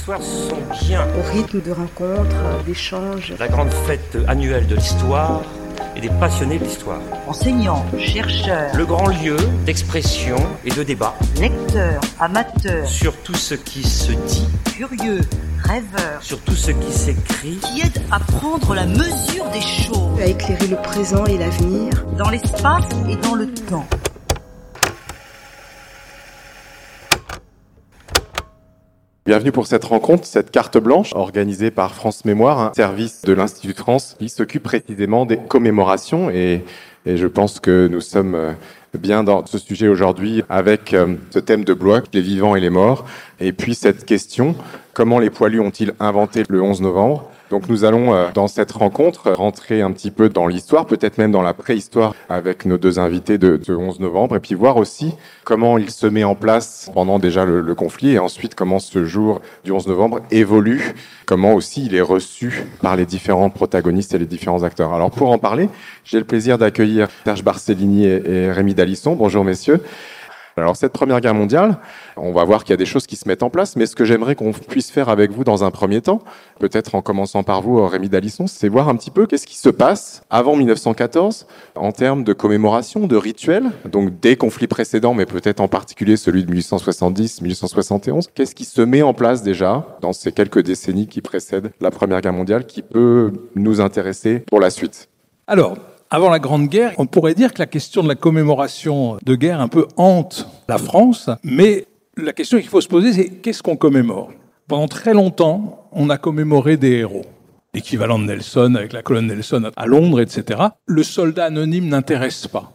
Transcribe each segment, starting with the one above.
histoires sont bien. Au rythme de rencontres, d'échanges. La grande fête annuelle de l'histoire et des passionnés de l'histoire. Enseignants, chercheurs, Le grand lieu d'expression et de débat lecteurs, amateurs, sur tout ce qui se dit, curieux, rêveurs, sur tout ce qui s'écrit. qui aident à prendre la mesure des choses À éclairer le présent et l'avenir. dans l'espace et dans le temps. Bienvenue pour cette rencontre, cette carte blanche organisée par France Mémoire, un service de l'Institut de France qui s'occupe précisément des commémorations. Et, et je pense que nous sommes euh, bien dans ce sujet aujourd'hui avec euh, ce thème de Blois, les vivants et les morts, et puis cette question, comment les poilus ont-ils inventé le 11 novembre? Donc nous allons euh, dans cette rencontre rentrer un petit peu dans l'histoire, peut-être même dans la préhistoire avec nos deux invités de ce 11 novembre, et puis voir aussi comment il se met en place pendant déjà le, le conflit, et ensuite comment ce jour du 11 novembre évolue, comment aussi il est reçu par les différents protagonistes et les différents acteurs. Alors pour en parler, j'ai le plaisir d'accueillir Serge Barcellini et, et Rémi Dalisson. Bonjour messieurs. Alors cette Première Guerre mondiale, on va voir qu'il y a des choses qui se mettent en place, mais ce que j'aimerais qu'on puisse faire avec vous dans un premier temps, peut-être en commençant par vous, Rémi Dalisson, c'est voir un petit peu qu'est-ce qui se passe avant 1914 en termes de commémoration, de rituels, donc des conflits précédents, mais peut-être en particulier celui de 1870-1871. Qu'est-ce qui se met en place déjà dans ces quelques décennies qui précèdent la Première Guerre mondiale qui peut nous intéresser pour la suite? Alors, avant la Grande Guerre, on pourrait dire que la question de la commémoration de guerre un peu hante la France, mais la question qu'il faut se poser, c'est qu'est-ce qu'on commémore? Pendant très longtemps, on a commémoré des héros. L'équivalent de Nelson avec la colonne Nelson à Londres, etc. Le soldat anonyme n'intéresse pas,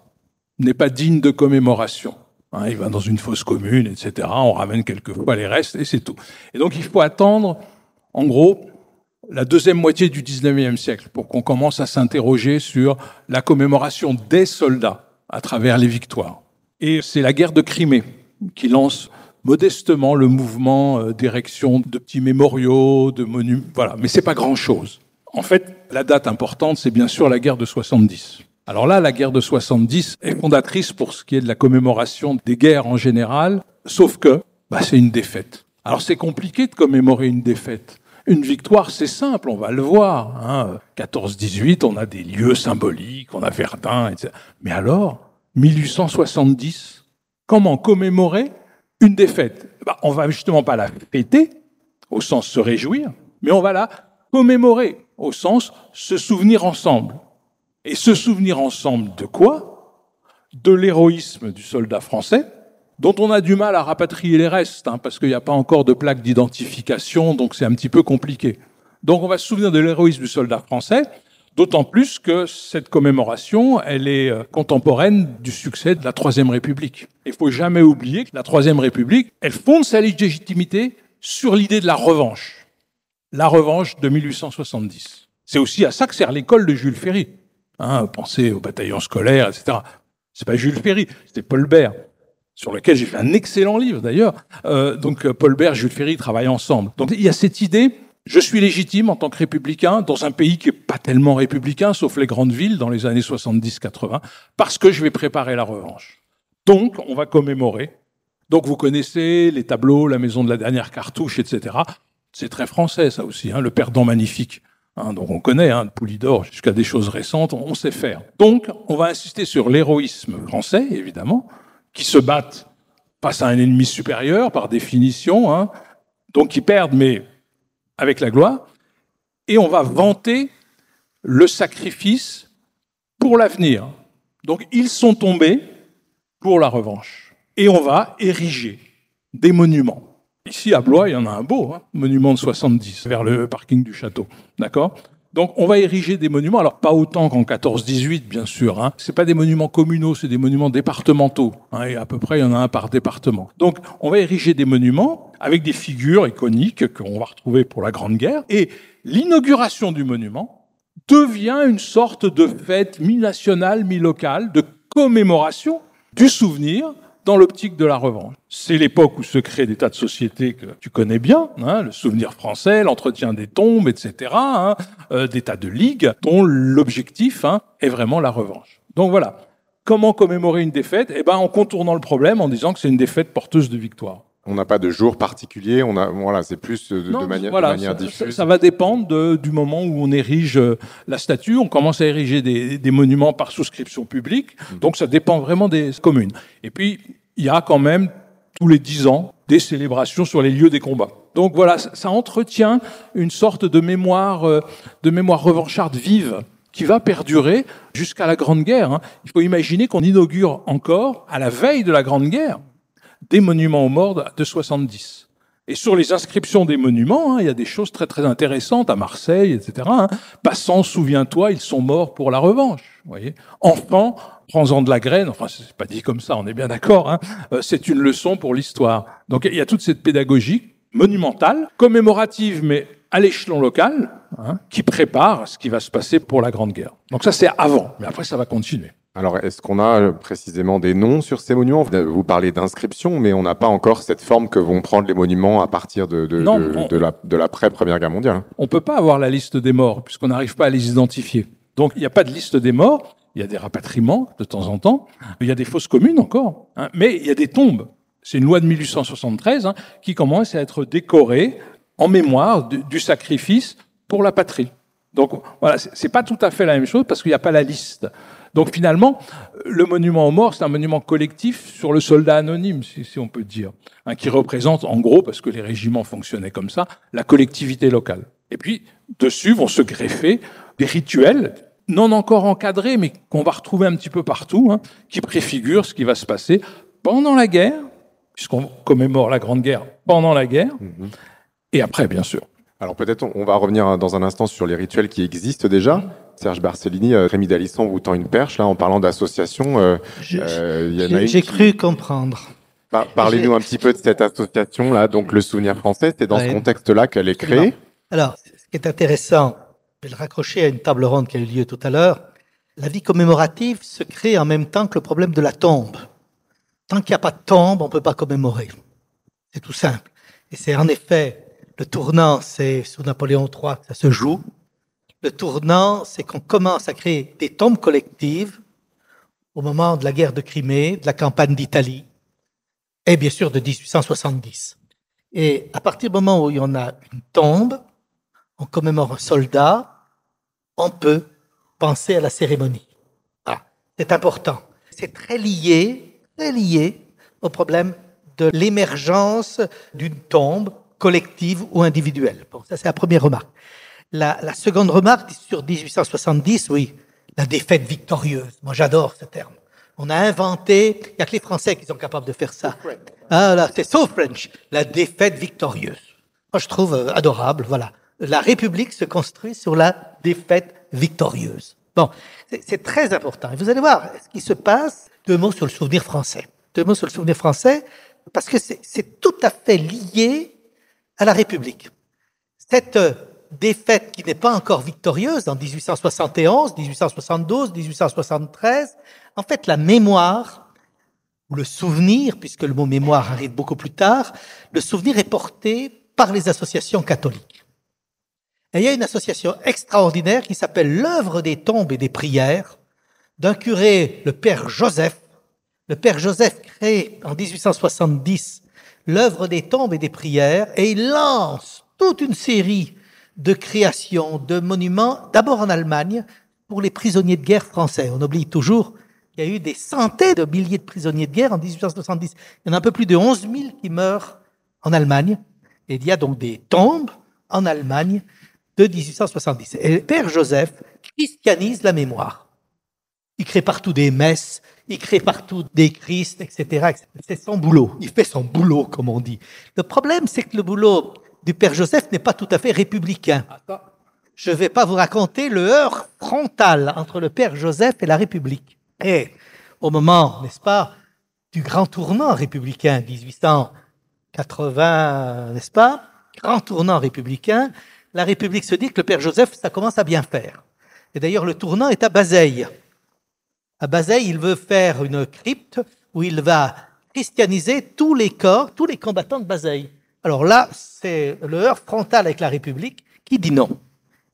n'est pas digne de commémoration. Hein, il va dans une fosse commune, etc. On ramène quelquefois les restes et c'est tout. Et donc il faut attendre, en gros, la deuxième moitié du 19e siècle pour qu'on commence à s'interroger sur la commémoration des soldats à travers les victoires. Et c'est la guerre de Crimée qui lance modestement le mouvement euh, d'érection de petits mémoriaux, de monuments, voilà. Mais c'est pas grand chose. En fait, la date importante, c'est bien sûr la guerre de 70. Alors là, la guerre de 70 est fondatrice pour ce qui est de la commémoration des guerres en général, sauf que bah, c'est une défaite. Alors c'est compliqué de commémorer une défaite. Une victoire, c'est simple, on va le voir. Hein. 14-18, on a des lieux symboliques, on a Verdun, etc. Mais alors, 1870, comment commémorer une défaite? Bah, On va justement pas la fêter, au sens se réjouir, mais on va la commémorer, au sens se souvenir ensemble. Et se souvenir ensemble de quoi? De l'héroïsme du soldat français, dont on a du mal à rapatrier les restes, hein, parce qu'il n'y a pas encore de plaque d'identification, donc c'est un petit peu compliqué. Donc on va se souvenir de l'héroïsme du soldat français, d'autant plus que cette commémoration, elle est euh, contemporaine du succès de la Troisième République. Il faut jamais oublier que la Troisième République, elle fonde sa légitimité sur l'idée de la revanche. La revanche de 1870. C'est aussi à ça que sert l'école de Jules Ferry. Hein, pensez au bataillon scolaire, etc. C'est pas Jules Ferry, c'était Paul Bert sur lequel j'ai fait un excellent livre d'ailleurs. Euh, donc Paul Bert, Jules Ferry travaillent ensemble. Donc il y a cette idée, je suis légitime en tant que républicain dans un pays qui est pas tellement républicain, sauf les grandes villes dans les années 70-80, parce que je vais préparer la revanche. Donc on va commémorer. Donc vous connaissez les tableaux, la maison de la dernière cartouche, etc. C'est très français ça aussi, hein, le perdant magnifique. Hein, donc on connaît, hein, de Poulidor jusqu'à des choses récentes, on sait faire. Donc on va insister sur l'héroïsme français, évidemment, qui se battent face à un ennemi supérieur, par définition, hein, donc qui perdent, mais avec la gloire. Et on va vanter le sacrifice pour l'avenir. Donc ils sont tombés pour la revanche. Et on va ériger des monuments. Ici, à Blois, il y en a un beau, hein, monument de 70, vers le parking du château. D'accord? Donc on va ériger des monuments, alors pas autant qu'en 14-18 bien sûr, hein. c'est pas des monuments communaux, c'est des monuments départementaux, hein, et à peu près il y en a un par département. Donc on va ériger des monuments avec des figures iconiques qu'on va retrouver pour la Grande Guerre, et l'inauguration du monument devient une sorte de fête mi-nationale, mi-locale, de commémoration du souvenir dans l'optique de la revanche. C'est l'époque où se créent des tas de sociétés que tu connais bien, hein, le souvenir français, l'entretien des tombes, etc., hein, euh, des tas de ligues dont l'objectif hein, est vraiment la revanche. Donc voilà. Comment commémorer une défaite? Eh ben, en contournant le problème, en disant que c'est une défaite porteuse de victoire. On n'a pas de jour particulier, on a, voilà, c'est plus de, Non, de manière, voilà, de manière ça, diffuse. ça- ça va dépendre de- du moment où on érige euh, la statue. On commence à ériger des, des monuments par souscription publique. Mhm. Donc ça dépend vraiment des communes. Et puis, il y a quand même tous les dix ans des célébrations sur les lieux des combats. Donc voilà, ça, ça entretient une sorte de mémoire, euh, de mémoire revancharde vive qui va perdurer jusqu'à la Grande Guerre. hein. Il faut imaginer qu'on inaugure encore, à la veille de la Grande Guerre, des monuments aux morts de 70. Et sur les inscriptions des monuments, hein, il y a des choses très très intéressantes à Marseille, etc. hein. Passant, souviens-toi, ils sont morts pour la revanche. Voyez, enfant, prends-en de la graine. Enfin, c'est pas dit comme ça, on est bien d'accord. hein. Euh, c'est une leçon pour l'histoire. Donc il y a toute cette pédagogie monumentale, commémorative, mais à l'échelon local, hein, qui prépare ce qui va se passer pour la Grande Guerre. Donc ça, c'est avant, mais après, ça va continuer. Alors, est-ce qu'on a euh, précisément des noms sur ces monuments? Vous parlez d'inscription, mais on n'a pas encore cette forme que vont prendre les monuments à partir de, de, Non, de, on- de la, de l'après-première guerre mondiale. On peut pas avoir la liste des morts puisqu'on n'arrive pas à les identifier. Donc il n'y a pas de liste des morts. Il y a des rapatriements de temps en temps. Il y a des fosses communes encore. hein, mais il y a des tombes. C'est une loi de 1873 hein, qui commence à être décorée en mémoire du, du sacrifice pour la patrie. Donc voilà, c'est pas tout à fait la même chose parce qu'il n'y a pas la liste. Donc finalement, le monument aux morts, c'est un monument collectif sur le soldat anonyme, si, si on peut dire, hein, qui représente en gros, parce que les régiments fonctionnaient comme ça, la collectivité locale. Et puis, dessus vont se greffer des rituels non encore encadrés, mais qu'on va retrouver un petit peu partout, hein, qui préfigurent ce qui va se passer pendant la guerre, puisqu'on commémore la Grande Guerre pendant la guerre, et après, bien sûr. Alors peut-être on- on va revenir dans un instant sur les rituels qui existent déjà. Serge Barcellini, euh, Rémi Dalisson vous tend une perche là en parlant d'association. euh, euh, J'ai cru comprendre. Par- Parlez-nous un petit peu de cette association là, donc le Souvenir français. C'est dans ce contexte-là qu'elle est créée. Alors, ce qui est intéressant, je vais le raccrocher à une table ronde qui a eu lieu tout à l'heure. La vie commémorative se crée en même temps que le problème de la tombe. Tant qu'il n'y a pas de tombe, on ne peut pas commémorer. C'est tout simple. Et c'est en effet le tournant, c'est sous Napoléon III que ça se joue. Le tournant, c'est qu'on commence à créer des tombes collectives au moment de la guerre de Crimée, de la campagne d'Italie, et bien sûr de 1870. Et à partir du moment où il y en a une tombe, on commémore un soldat, on peut penser à la cérémonie. Voilà. C'est important. C'est très lié, très lié au problème de l'émergence d'une tombe collective ou individuelle. Bon, ça c'est la première remarque. La, seconde remarque sur 1870, oui, la défaite victorieuse. Moi j'adore ce terme. On a inventé, il n'y a que les Français qui sont capables de faire ça. Ah là, c'est so French, la défaite victorieuse. Moi je trouve euh, adorable, voilà. La République se construit sur la défaite victorieuse. Bon, c'est- très important. Et vous allez voir ce qui se passe. Deux mots sur le souvenir français. Deux mots sur le souvenir français, parce que c'est c'est tout à fait lié à la République. Cette euh, défaite qui n'est pas encore victorieuse en 1871, 1872, 1873, en fait, la mémoire, le souvenir, puisque le mot mémoire arrive beaucoup plus tard, le souvenir est porté par les associations catholiques. Et il y a une association extraordinaire qui s'appelle l'œuvre des tombes et des prières d'un curé, le père Joseph. Le père Joseph crée en 1870 l'œuvre des tombes et des prières et il lance toute une série de créations, de monuments, d'abord en Allemagne, pour les prisonniers de guerre français. On oublie toujours qu'il y a eu des centaines de milliers de prisonniers de guerre en 1870. Il y en a un peu plus de 11 000 qui meurent en Allemagne. Et il y a donc des tombes en Allemagne de 1870. Et Père Joseph christianise la mémoire. Il crée partout des messes, il crée partout des Christ, etc. etc. C'est son boulot. Il fait son boulot, comme on dit. Le problème, c'est que le boulot du Père Joseph n'est pas tout à fait républicain. Je ne vais pas vous raconter le heurt frontal entre le Père Joseph et la République. Et au moment, n'est-ce pas, du grand tournant républicain, 1880, n'est-ce pas, grand tournant républicain, la République se dit que le Père Joseph, ça commence à bien faire. Et d'ailleurs, le tournant est à Bazeille. À Bazeille, il veut faire une crypte où il va christianiser tous les corps, tous les combattants de Bazeille. Alors là, c'est le heurt frontal avec la République qui dit non.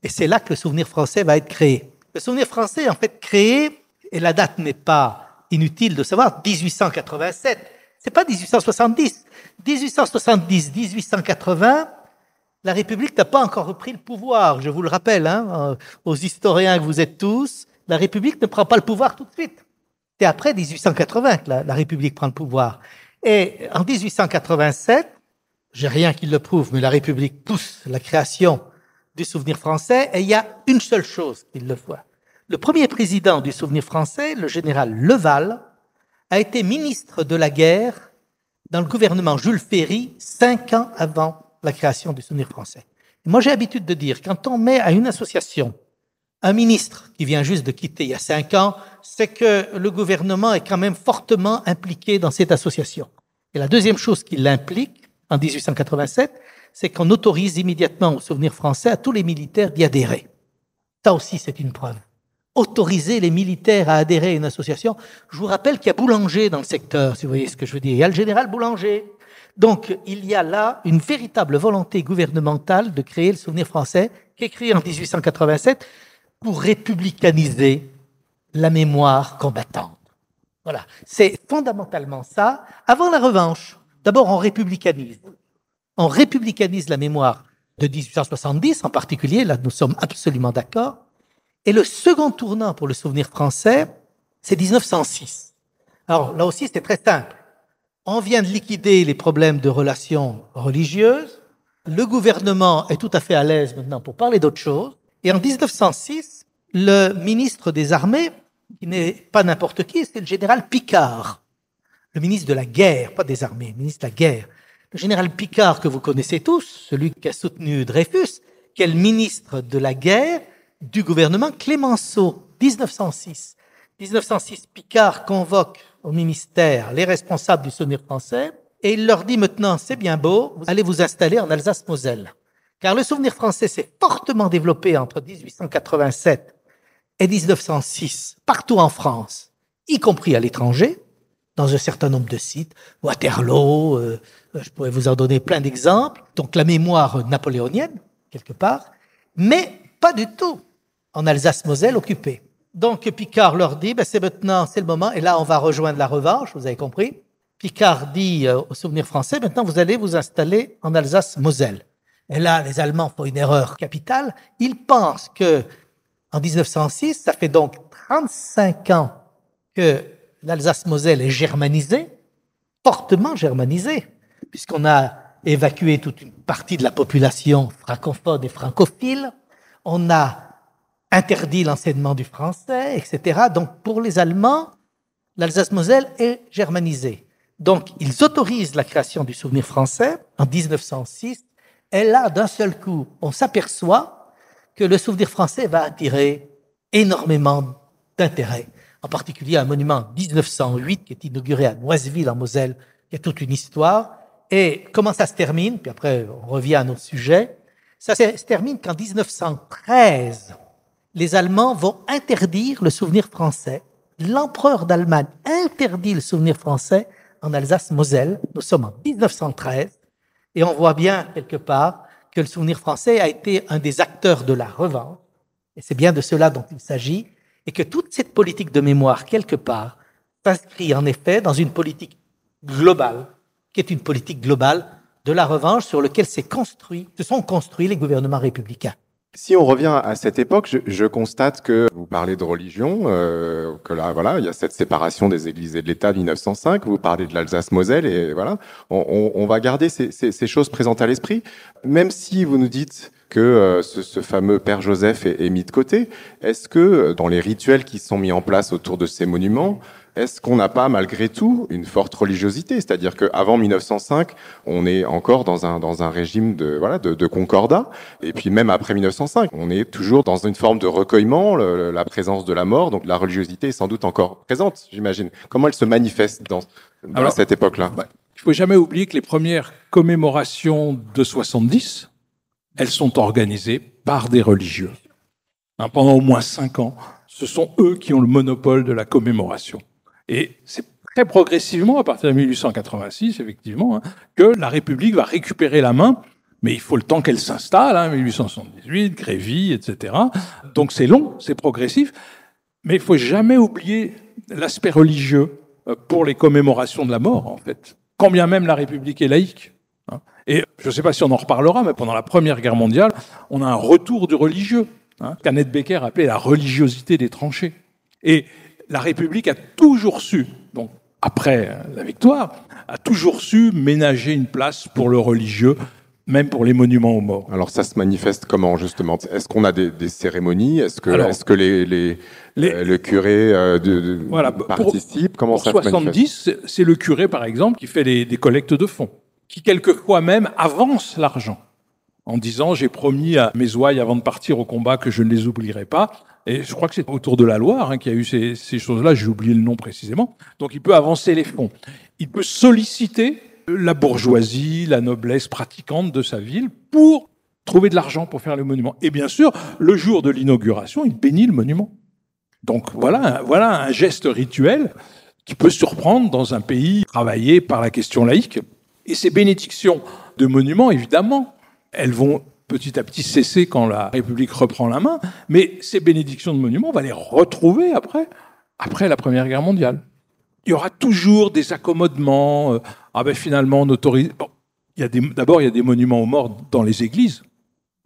Et c'est là que le souvenir français va être créé. Le souvenir français en fait créé, et la date n'est pas inutile de savoir, 1887. C'est pas 1870. 1870, 1880, la République n'a pas encore repris le pouvoir. Je vous le rappelle, hein, euh, aux historiens que vous êtes tous, la République ne prend pas le pouvoir tout de suite. C'est après 1880 que la, la République prend le pouvoir. Et en 1887, j'ai rien qui le prouve, mais la République pousse la création du souvenir français et il y a une seule chose qui le voit. Le premier président du souvenir français, le général Leval, a été ministre de la guerre dans le gouvernement Jules Ferry cinq ans avant la création du souvenir français. moi, j'ai l'habitude de dire, quand on met à une association un ministre qui vient juste de quitter il y a cinq ans, c'est que le gouvernement est quand même fortement impliqué dans cette association. Et la deuxième chose qui l'implique, en 1887, c'est qu'on autorise immédiatement au souvenir français à tous les militaires d'y adhérer. Ça aussi, c'est une preuve. Autoriser les militaires à adhérer à une association. Je vous rappelle qu'il y a Boulanger dans le secteur, si vous voyez ce que je veux dire. Il y a le général Boulanger. Donc, il y a là une véritable volonté gouvernementale de créer le souvenir français, qui est créé en 1887 pour républicaniser la mémoire combattante. Voilà. C'est fondamentalement ça. Avant la revanche, d'abord, on républicanise on républicanise la mémoire de 1870 en particulier, là nous sommes absolument d'accord. Et le second tournant pour le souvenir français, c'est 1906. Alors là aussi, c'est très simple. On vient de liquider les problèmes de relations religieuses. Le gouvernement est tout à fait à l'aise maintenant pour parler d'autre chose. Et en 1906, le ministre des Armées, qui n'est pas n'importe qui, c'est le général Picard, le ministre de la guerre, pas des armées, le ministre de la guerre, le général Picard, que vous connaissez tous, celui qui a soutenu Dreyfus, qui est le ministre de la guerre du gouvernement Clémenceau, 1906. 1906, Picard convoque au ministère les responsables du souvenir français et il leur dit maintenant, c'est bien beau, allez vous installer en Alsace-Moselle. Car le souvenir français s'est fortement développé entre 1887 et 1906, partout en France, y compris à l'étranger dans un certain nombre de sites, Waterloo, euh, je pourrais vous en donner plein d'exemples, donc la mémoire napoléonienne, quelque part, mais pas du tout en Alsace-Moselle occupée. Donc Picard leur dit, ben, c'est maintenant, c'est le moment, et là on va rejoindre la revanche, vous avez compris. Picard dit euh, au souvenir français, maintenant vous allez vous installer en Alsace-Moselle. Et là, les Allemands font une erreur capitale. Ils pensent que en 1906, ça fait donc 35 ans que l'Alsace-Moselle est germanisée, fortement germanisée, puisqu'on a évacué toute une partie de la population francophone et francophile, on a interdit l'enseignement du français, etc. Donc pour les Allemands, l'Alsace-Moselle est germanisée. Donc ils autorisent la création du souvenir français en 1906, et là, d'un seul coup, on s'aperçoit que le souvenir français va attirer énormément d'intérêt en particulier un monument 1908 qui est inauguré à Noiseville en Moselle, qui a toute une histoire. Et comment ça se termine? Puis après, on revient à notre sujet. Ça se termine qu'en 1913, les Allemands vont interdire le souvenir français. L'empereur d'Allemagne interdit le souvenir français en Alsace-Moselle. Nous sommes en 1913 et on voit bien quelque part que le souvenir français a été un des acteurs de la revanche. Et c'est bien de cela dont il s'agit et que toute cette politique de mémoire, quelque part, s'inscrit en effet dans une politique globale, qui est une politique globale de la revanche sur laquelle construit, se sont construits les gouvernements républicains. Si on revient à cette époque, je, je constate que vous parlez de religion, euh, que là, voilà, il y a cette séparation des églises et de l'État 1905. Vous parlez de l'Alsace-Moselle et voilà, on, on, on, va garder ces, ces, ces choses présentes à l'esprit, même si vous nous dites que euh, ce, ce, fameux Père Joseph est, est mis de côté. Est-ce que euh, dans les rituels qui sont mis en place autour de ces monuments, est-ce qu'on n'a pas malgré tout une forte religiosité? C'est-à-dire qu'avant 1905, on est encore dans un, dans un régime de, voilà, de, de, concordat, et puis même après 1905, on est toujours dans une forme de recueillement, le, la présence de la mort, donc la religiosité est sans doute encore présente, j'imagine. Comment elle se manifeste dans, dans Alors, cette époque-là? bah, Il faut jamais oublier que les premières commémorations de 70, elles sont organisées par des religieux. Hein, pendant au moins cinq ans, ce sont eux qui ont le monopole de la commémoration. Et c'est très progressivement, à partir de 1886, effectivement, hein, que la République va récupérer la main, mais il faut le temps qu'elle s'installe, hein, 1878, Grévy, etc. Donc c'est long, c'est progressif, mais il faut jamais oublier l'aspect religieux euh, pour les commémorations de la mort, en fait. Quand bien même la République est laïque. hein. Et je ne sais pas si on en reparlera, mais pendant la Première Guerre mondiale, on a un retour du religieux. Hein, qu'Annette Becker appelait la religiosité des tranchées. Et la République a toujours su, donc après euh, la victoire, a toujours su ménager une place pour le religieux, même pour les monuments aux morts. Alors ça se manifeste comment justement? Est-ce qu'on a des, des cérémonies? Est-ce que, Alors, est-ce que les, les, les- euh, le curé euh, de, de- Voilà, pour- participe? Comment Pour ça se manifeste? 70, c'est- le curé, par exemple, qui fait des collectes de fonds, qui quelquefois même avance l'argent, en disant j'ai promis à mes ouailles avant de partir au combat que je ne les oublierai pas. Et je crois que c'est autour de la Loire hein, qu'il y a eu ces, ces choses-là, j'ai oublié le nom précisément. Donc il peut avancer les fonds. Il peut solliciter la bourgeoisie, la noblesse pratiquante de sa ville pour trouver de l'argent pour faire le monument. Et bien sûr, le jour de l'inauguration, il bénit le monument. Donc voilà, voilà un geste rituel qui peut surprendre dans un pays travaillé par la question laïque. Et ces bénédictions de monuments, évidemment, elles vont petit à petit cesser quand la République reprend la main, mais ces bénédictions de monuments, on va les retrouver après, la Première Guerre mondiale. Il y aura toujours des accommodements. euh, ah ben finalement, on autorise. D'abord, il y a des monuments aux morts dans les églises.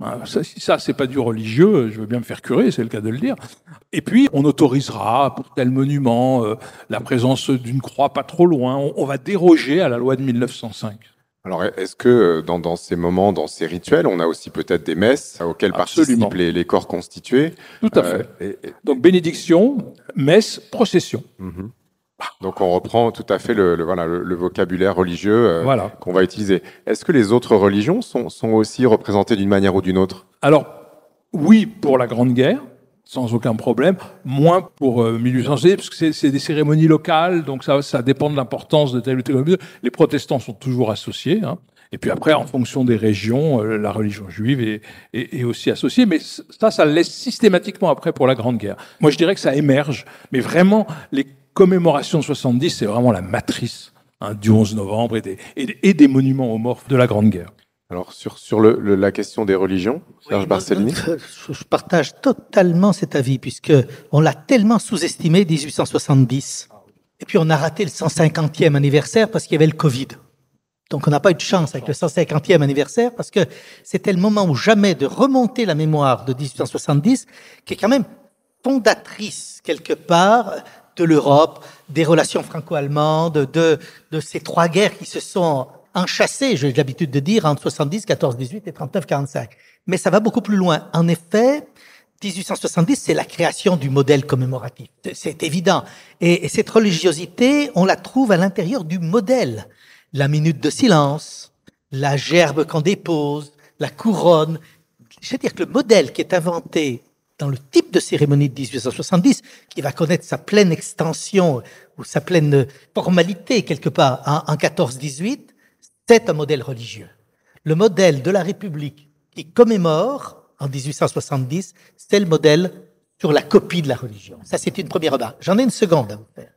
Hein, Ça, ça, c'est pas du religieux, je veux bien me faire curer, c'est le cas de le dire. Et puis, on autorisera pour tel monument euh, la présence d'une croix pas trop loin. On va déroger à la loi de 1905. Alors est-ce que euh, dans, dans ces moments, dans ces rituels, on a aussi peut-être des messes auxquelles Absolument. participent les, les corps constitués Tout à Euh, fait. et- et- Donc, bénédiction, messe, procession. Mhm. Donc on reprend tout à fait le, le- voilà, le, le vocabulaire religieux euh, Voilà. qu'on va utiliser. Est-ce que les autres religions sont, sont aussi représentées d'une manière ou d'une autre? Alors, oui, pour la Grande Guerre, sans aucun problème. Moins pour euh, 1860, parce que c'est- des cérémonies locales, donc ça, ça dépend de l'importance de telle ou telle religion. Les protestants sont toujours associés. hein. Et puis après, en fonction des régions, euh, la religion juive est, est- est aussi associée. Mais ça, ça laisse systématiquement après pour la Grande Guerre. Moi, je dirais que ça émerge. Mais vraiment, les commémorations de 70, c'est vraiment la matrice hein, du 11 novembre et des, et- et des monuments aux morts de la Grande Guerre. Alors sur, sur le, le- la question des religions, Serge Oui, Barcellini je partage totalement cet avis, puisque on l'a tellement sous-estimé 1870. Et puis on a raté le 150e anniversaire parce qu'il y avait le Covid. Donc on n'a pas eu de chance avec le 150e anniversaire parce que c'était le moment ou jamais de remonter la mémoire de 1870, qui est quand même fondatrice quelque part de l'Europe, des relations franco-allemandes, de, de ces trois guerres qui se sont enchâssées, j'ai l'habitude de dire, entre 70, 14, 18 et 39, 45. Mais ça va beaucoup plus loin. En effet, 1870, c'est la création du modèle commémoratif. C'est- évident. Et, et cette religiosité, on la trouve à l'intérieur du modèle. La minute de silence, la gerbe qu'on dépose, la couronne. Je veux dire que le modèle qui est inventé dans le type de cérémonie de 1870, qui va connaître sa pleine extension ou sa pleine formalité quelque part en, en 14-18, c'est un modèle religieux. Le modèle de la République qui commémore en 1870, c'est le modèle sur la copie de la religion. Ça, c'est une première remarque. J'en ai une seconde à vous faire.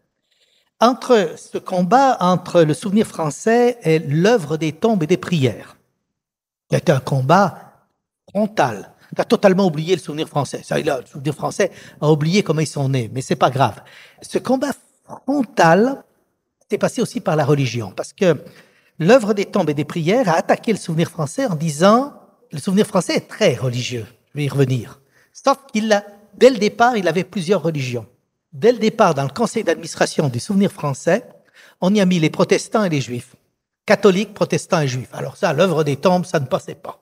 Entre ce combat entre le souvenir français et l'œuvre des tombes et des prières, il a été un combat frontal. Tu as totalement oublié le souvenir français. A- le souvenir français a oublié comment ils sont nés, mais c'est pas grave. Ce combat frontal s'est passé aussi par la religion, parce que l'œuvre des tombes et des prières a attaqué le souvenir français en disant le souvenir français est très religieux. Je vais y revenir. Sauf qu'il a, dès le départ, il avait plusieurs religions. Dès le départ, dans le conseil d'administration du souvenir français, on y a mis les protestants et les juifs. Catholiques, protestants et juifs. Alors ça, l'œuvre des tombes, ça ne passait pas.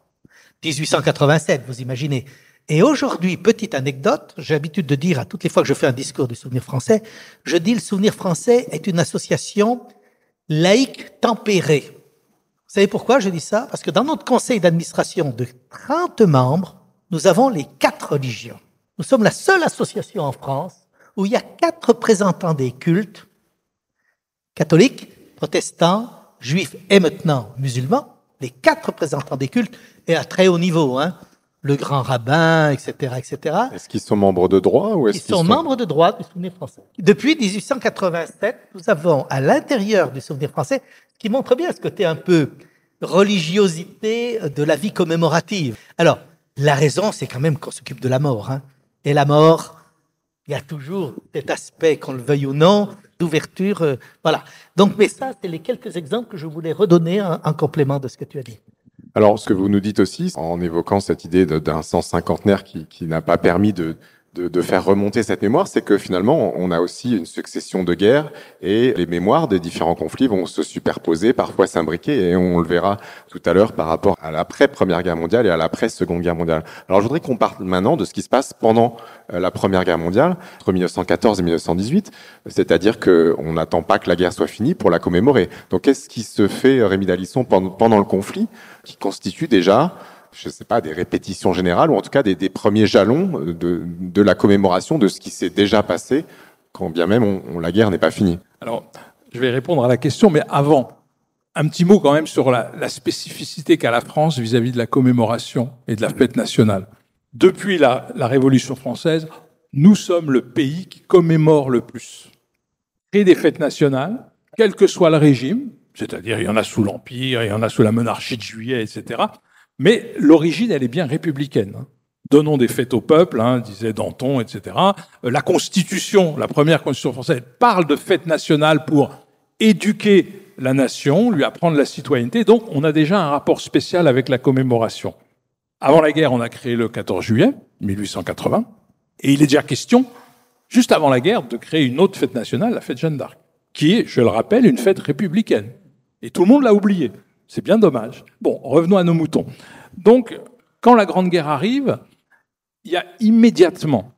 1887, vous imaginez. Et aujourd'hui, petite anecdote, j'ai l'habitude de dire à toutes les fois que je fais un discours du souvenir français, je dis le souvenir français est une association laïque tempérée. Vous savez pourquoi je dis ça? Parce que dans notre conseil d'administration de 30 membres, nous avons les quatre religions. Nous sommes la seule association en France où il y a quatre représentants des cultes, catholiques, protestants, juifs et maintenant musulmans, les quatre représentants des cultes, et à très haut niveau, hein, le grand rabbin, etc., etc. Est-ce qu'ils sont membres de droit ou est-ce Ils qu'ils sont membres de droit du souvenir français. Depuis 1887, nous avons à l'intérieur du souvenir français, ce qui montre bien ce côté un peu religiosité de la vie commémorative. Alors, la raison, c'est quand même qu'on s'occupe de la mort. Hein. Et la mort, il y a toujours cet aspect, qu'on le veuille ou non, d'ouverture. euh, voilà. Donc, mais ça, c'est les quelques exemples que je voulais redonner en, en complément de ce que tu as dit. Alors, ce que vous nous dites aussi, en évoquant cette idée d'un sens cinquantenaire qui, qui n'a pas permis de, de, de faire remonter cette mémoire, c'est que finalement, on a aussi une succession de guerres et les mémoires des différents conflits vont se superposer, parfois s'imbriquer, et on le verra tout à l'heure par rapport à l'après-première guerre mondiale et à l'après-seconde guerre mondiale. Alors, je voudrais qu'on parle maintenant de ce qui se passe pendant euh, la première guerre mondiale, entre 1914 et 1918, c'est-à-dire qu'on n'attend pas que la guerre soit finie pour la commémorer. Donc, qu'est-ce qui se fait, Rémi Dalisson, pendant, pendant le conflit, qui constitue déjà je sais pas, des répétitions générales, ou en tout cas des, premiers jalons de, de la commémoration de ce qui s'est déjà passé, quand bien même la guerre n'est pas finie. Alors, je vais répondre à la question, mais avant, un petit mot quand même sur la, spécificité qu'a la France vis-à-vis de la commémoration et de la fête nationale. Depuis la, la Révolution française, nous sommes le pays qui commémore le plus. Et des fêtes nationales, quel que soit le régime, c'est-à-dire il y en a sous l'Empire, il y en a sous la monarchie de Juillet, etc. Mais l'origine, elle est bien républicaine. hein. Donnons des fêtes au peuple, hein, disait Danton, etc. Euh, La Constitution, la première Constitution française, parle de fêtes nationales pour éduquer la nation, lui apprendre la citoyenneté. Donc, on a déjà un rapport spécial avec la commémoration. Avant la guerre, on a créé le 14 juillet 1880, et il est déjà question, juste avant la guerre, de créer une autre fête nationale, la fête Jeanne d'Arc, qui est, je le rappelle, une fête républicaine. Et tout le monde l'a oublié. C'est bien dommage. Bon, revenons à nos moutons. Donc, quand la Grande Guerre arrive, il y a immédiatement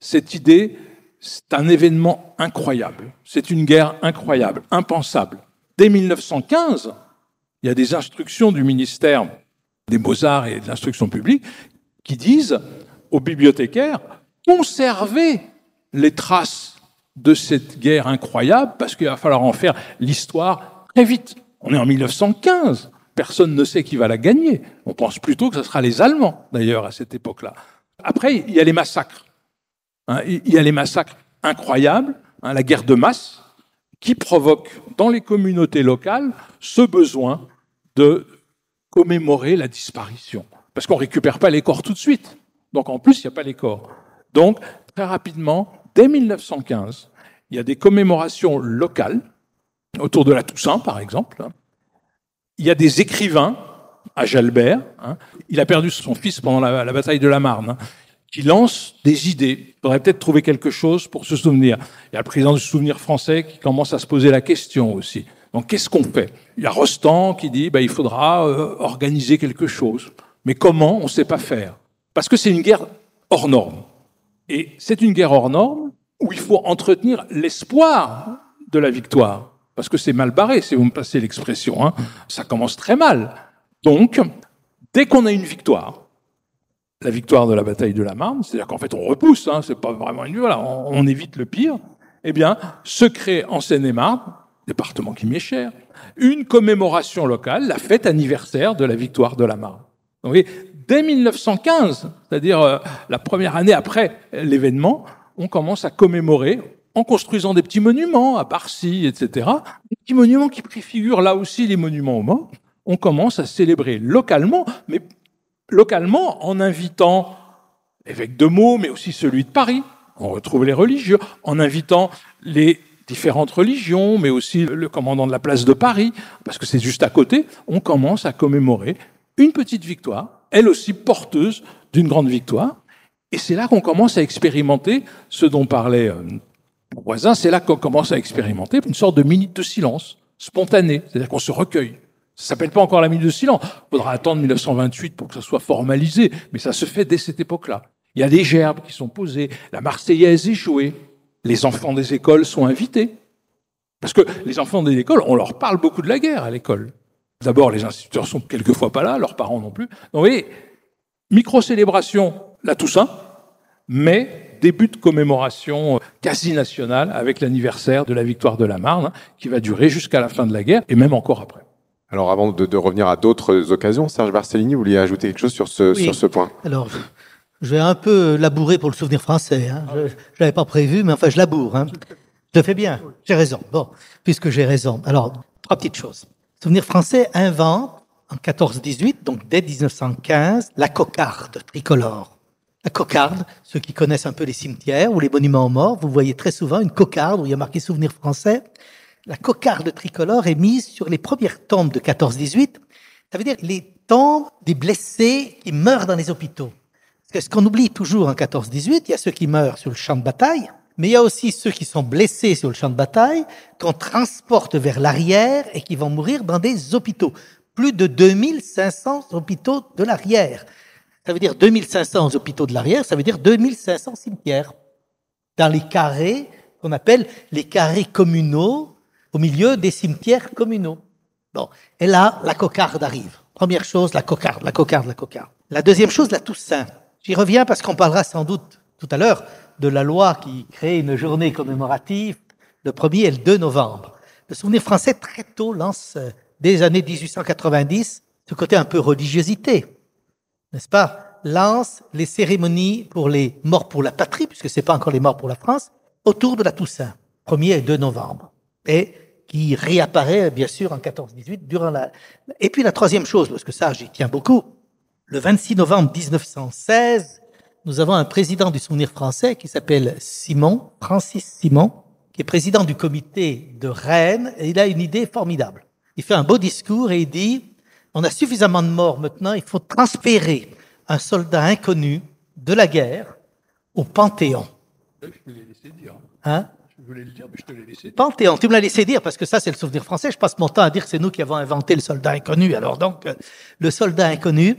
cette idée, c'est un événement incroyable. C'est une guerre incroyable, impensable. Dès 1915, il y a des instructions du ministère des Beaux-Arts et de l'Instruction publique qui disent aux bibliothécaires conservez les traces de cette guerre incroyable parce qu'il va falloir en faire l'histoire très vite. On est en 1915. Personne ne sait qui va la gagner. On pense plutôt que ce sera les Allemands, d'ailleurs, à cette époque-là. Après, il y a les massacres. Hein, il y a les massacres incroyables, hein, la guerre de masse, qui provoque dans les communautés locales ce besoin de commémorer la disparition. Parce qu'on ne récupère pas les corps tout de suite. Donc en plus, il n'y a pas les corps. Donc, très rapidement, dès 1915, il y a des commémorations locales, autour de la Toussaint, par exemple. hein. Il y a des écrivains à Jalbert. hein. Il a perdu son fils pendant la, bataille de la Marne. hein, qui lancent des idées. Il faudrait peut-être trouver quelque chose pour se souvenir. Il y a le président du Souvenir français qui commence à se poser la question aussi. Donc qu'est-ce qu'on fait? Il y a Rostand qui dit bah, il faudra euh, organiser quelque chose. Mais comment? On ne sait pas faire. Parce que c'est une guerre hors norme. Et c'est une guerre hors norme où il faut entretenir l'espoir de la victoire. Parce que c'est mal barré, si vous me passez l'expression. hein. Ça commence très mal. Donc, dès qu'on a une victoire, la victoire de la bataille de la Marne, c'est-à-dire qu'en fait on repousse, hein, c'est pas vraiment une voilà, on, évite le pire, eh bien, se crée en Seine-et-Marne, département qui m'est cher, une commémoration locale, la fête anniversaire de la victoire de la Marne. Donc, dès 1915, c'est-à-dire euh, la première année après l'événement, on commence à commémorer en construisant des petits monuments à Barcy, etc. Des petits monuments qui préfigurent là aussi les monuments aux morts. On commence à célébrer localement, mais localement en invitant l'évêque de Meaux, mais aussi celui de Paris. On retrouve les religieux, en invitant les différentes religions, mais aussi le commandant de la place de Paris, parce que c'est juste à côté. On commence à commémorer une petite victoire, elle aussi porteuse d'une grande victoire. Et c'est là qu'on commence à expérimenter ce dont parlait euh, mon voisin, c'est là qu'on commence à expérimenter une sorte de minute de silence spontanée, c'est-à-dire qu'on se recueille. Ça s'appelle pas encore la minute de silence. Il faudra attendre 1928 pour que ça soit formalisé, mais ça se fait dès cette époque-là. Il y a des gerbes qui sont posées, la Marseillaise est jouée, les enfants des écoles sont invités. Parce que les enfants des écoles, on leur parle beaucoup de la guerre à l'école. D'abord, les instituteurs sont quelquefois pas là, leurs parents non plus. Donc, vous voyez, micro-célébration, la Toussaint, mais début de commémoration quasi nationale avec l'anniversaire de la victoire de la Marne, hein, qui va durer jusqu'à la fin de la guerre et même encore après. Alors avant de, de revenir à d'autres occasions, Serge Barcellini, vous vouliez ajouter quelque chose sur ce, Oui. sur ce point? Alors, je vais un peu labourer pour le souvenir français. Hein. Je je l'avais pas prévu, mais enfin, je laboure. Hein. Je le fais bien. J'ai raison. Bon, puisque j'ai raison. Alors, trois petites choses. Souvenir français invente en 14-18, donc dès 1915, la cocarde tricolore. La cocarde, ceux qui connaissent un peu les cimetières ou les monuments aux morts, vous voyez très souvent une cocarde où il y a marqué souvenir français. La cocarde tricolore est mise sur les premières tombes de 14-18. Ça veut dire les tombes des blessés qui meurent dans les hôpitaux. Parce que ce qu'on oublie toujours en 14-18, il y a ceux qui meurent sur le champ de bataille, mais il y a aussi ceux qui sont blessés sur le champ de bataille, qu'on transporte vers l'arrière et qui vont mourir dans des hôpitaux. Plus de 2500 hôpitaux de l'arrière. Ça veut dire 2500 hôpitaux de l'arrière, ça veut dire 2500 cimetières. Dans les carrés qu'on appelle les carrés communaux, au milieu des cimetières communaux. Bon. Et là, la cocarde arrive. Première chose, la cocarde, la cocarde, la cocarde. La deuxième chose, la Toussaint. J'y reviens parce qu'on parlera sans doute tout à l'heure de la loi qui crée une journée commémorative le 1er et le 2 novembre. Le souvenir français, très tôt, lance, euh, dès les années 1890, ce côté un peu religiosité, n'est-ce pas Lance les cérémonies pour les morts pour la patrie, puisque c'est pas encore les morts pour la France, autour de la Toussaint, 1er et 2 novembre. Et qui réapparaît, bien sûr, en 14-18, durant la... Et puis la troisième chose, parce que ça, j'y tiens beaucoup, le 26 novembre 1916, nous avons un président du souvenir français qui s'appelle Simon, Francis Simon, qui est président du comité de Rennes, et il a une idée formidable. Il fait un beau discours et il dit, on a suffisamment de morts maintenant, il faut transférer un soldat inconnu de la guerre au Panthéon. Hein? Je voulais le dire, mais je te l'ai laissé. Panthéon, tu me l'as laissé dire parce que ça c'est le souvenir français. Je passe mon temps à dire que c'est nous qui avons inventé le soldat inconnu. Alors donc, euh, le soldat inconnu,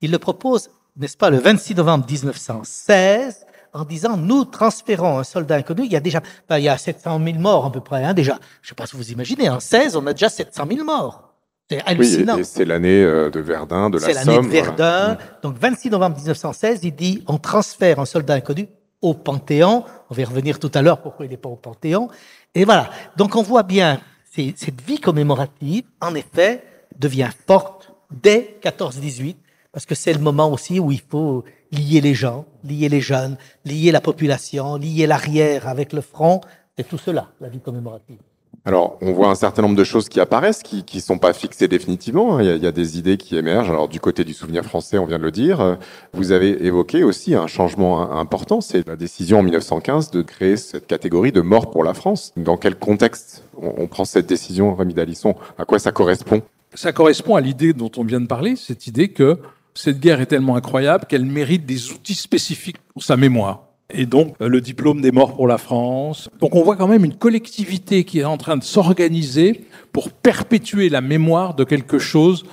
il le propose, n'est-ce pas, le 26 novembre 1916, en disant nous transférons un soldat inconnu. Il y a déjà, ben, il y a 700 000 morts à peu près, hein, déjà. Je sais pas si vous imaginez, en 16, on a déjà 700 000 morts. C'est hallucinant. c'est l'année euh, de Verdun, de la C'est l'année Somme. de Verdun. voilà. Donc 26 novembre 1916, il dit on transfère un soldat inconnu au Panthéon. On va y revenir tout à l'heure pourquoi il n'est pas au Panthéon. Et voilà. Donc on voit bien cette vie commémorative, en effet, devient forte dès 14-18 parce que c'est le moment aussi où il faut lier les gens, lier les jeunes, lier la population, lier l'arrière avec le front. C'est tout cela, la vie commémorative. Alors, on voit un certain nombre de choses qui apparaissent, qui qui sont pas fixées définitivement. hein. Il y, a, il y a des idées qui émergent. Alors, du côté du souvenir français, on vient de le dire. Euh, Vous avez évoqué aussi un changement im- important, c'est la décision en 1915 de créer cette catégorie de mort pour la France. Dans quel contexte on, on prend cette décision, Rémi Dalisson? À quoi ça correspond? Ça correspond à l'idée dont on vient de parler, cette idée que cette guerre est tellement incroyable qu'elle mérite des outils spécifiques pour sa mémoire. Et donc, euh, le diplôme des morts pour la France. Donc, on voit quand même une collectivité qui est en train de s'organiser pour perpétuer la mémoire de quelque chose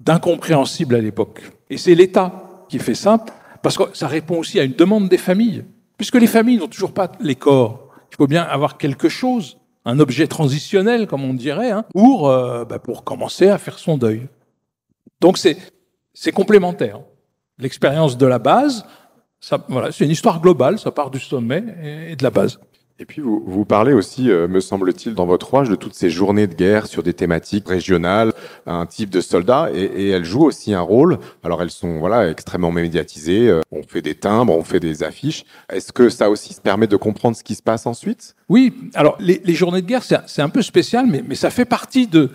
d'incompréhensible à l'époque. Et c'est l'État qui fait ça, parce que ça répond aussi à une demande des familles. Puisque les familles n'ont toujours pas les corps, il faut bien avoir quelque chose, un objet transitionnel, comme on dirait, hein, pour, euh, bah, pour commencer à faire son deuil. Donc c'est complémentaire. L'expérience de la base, ça, voilà, c'est une histoire globale, ça part du sommet et, de la base. Et puis, vous, vous parlez aussi, euh, me semble-t-il, dans votre ouvrage, de toutes ces journées de guerre sur des thématiques régionales, un type de soldats, et, et elles jouent aussi un rôle. Alors, elles sont voilà extrêmement médiatisées. euh, On fait des timbres, on fait des affiches. Est-ce que ça aussi se permet de comprendre ce qui se passe ensuite? Oui, alors les, les journées de guerre, c'est c'est un peu spécial, mais, mais ça fait partie de,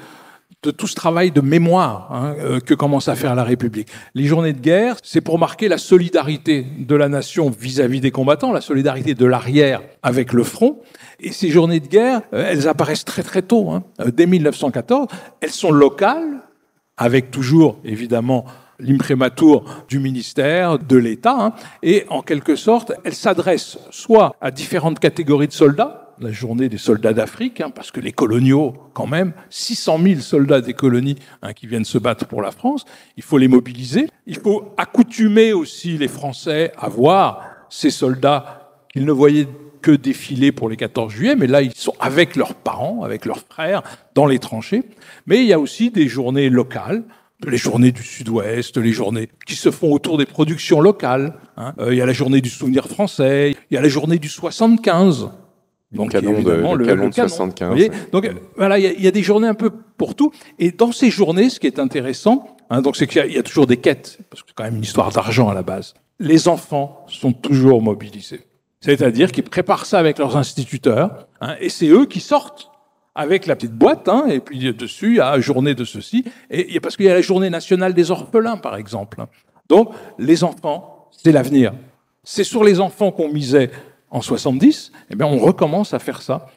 de tout ce travail de mémoire hein, euh, que commence à faire la République. Les journées de guerre, c'est pour marquer la solidarité de la nation vis-à-vis des combattants, la solidarité de l'arrière avec le front. Et ces journées de guerre, euh, elles apparaissent très très tôt, hein, euh, dès 1914. Elles sont locales, avec toujours évidemment l'imprimatur du ministère, de l'État, hein, et en quelque sorte, elles s'adressent soit à différentes catégories de soldats, la journée des soldats d'Afrique, hein, parce que les coloniaux, quand même, 600 000 soldats des colonies hein, qui viennent se battre pour la France, il faut les mobiliser, il faut accoutumer aussi les Français à voir ces soldats qu'ils ne voyaient que défiler pour les 14 juillet, mais là, ils sont avec leurs parents, avec leurs frères, dans les tranchées. Mais il y a aussi des journées locales, les journées du Sud-Ouest, les journées qui se font autour des productions locales. hein. Euh, il y a la journée du souvenir français, il y a la journée du 75. Le canon de- le canon de 75, Vous voyez ouais. donc euh, voilà, il y, a, il y a des journées un peu pour tout. Et dans ces journées, ce qui est intéressant, hein, donc c'est qu'il y a- il y a toujours des quêtes, parce que c'est quand même une histoire d'argent à la base. Les enfants sont toujours mobilisés. C'est-à-dire qu'ils préparent ça avec leurs instituteurs, hein, et c'est eux qui sortent avec la petite boîte, hein, et puis dessus, il y a journée de ceci, et il y a- parce qu'il y a la journée nationale des orphelins, par exemple. Donc, les enfants, c'est l'avenir. C'est sur les enfants qu'on misait en 70, eh bien on recommence à faire ça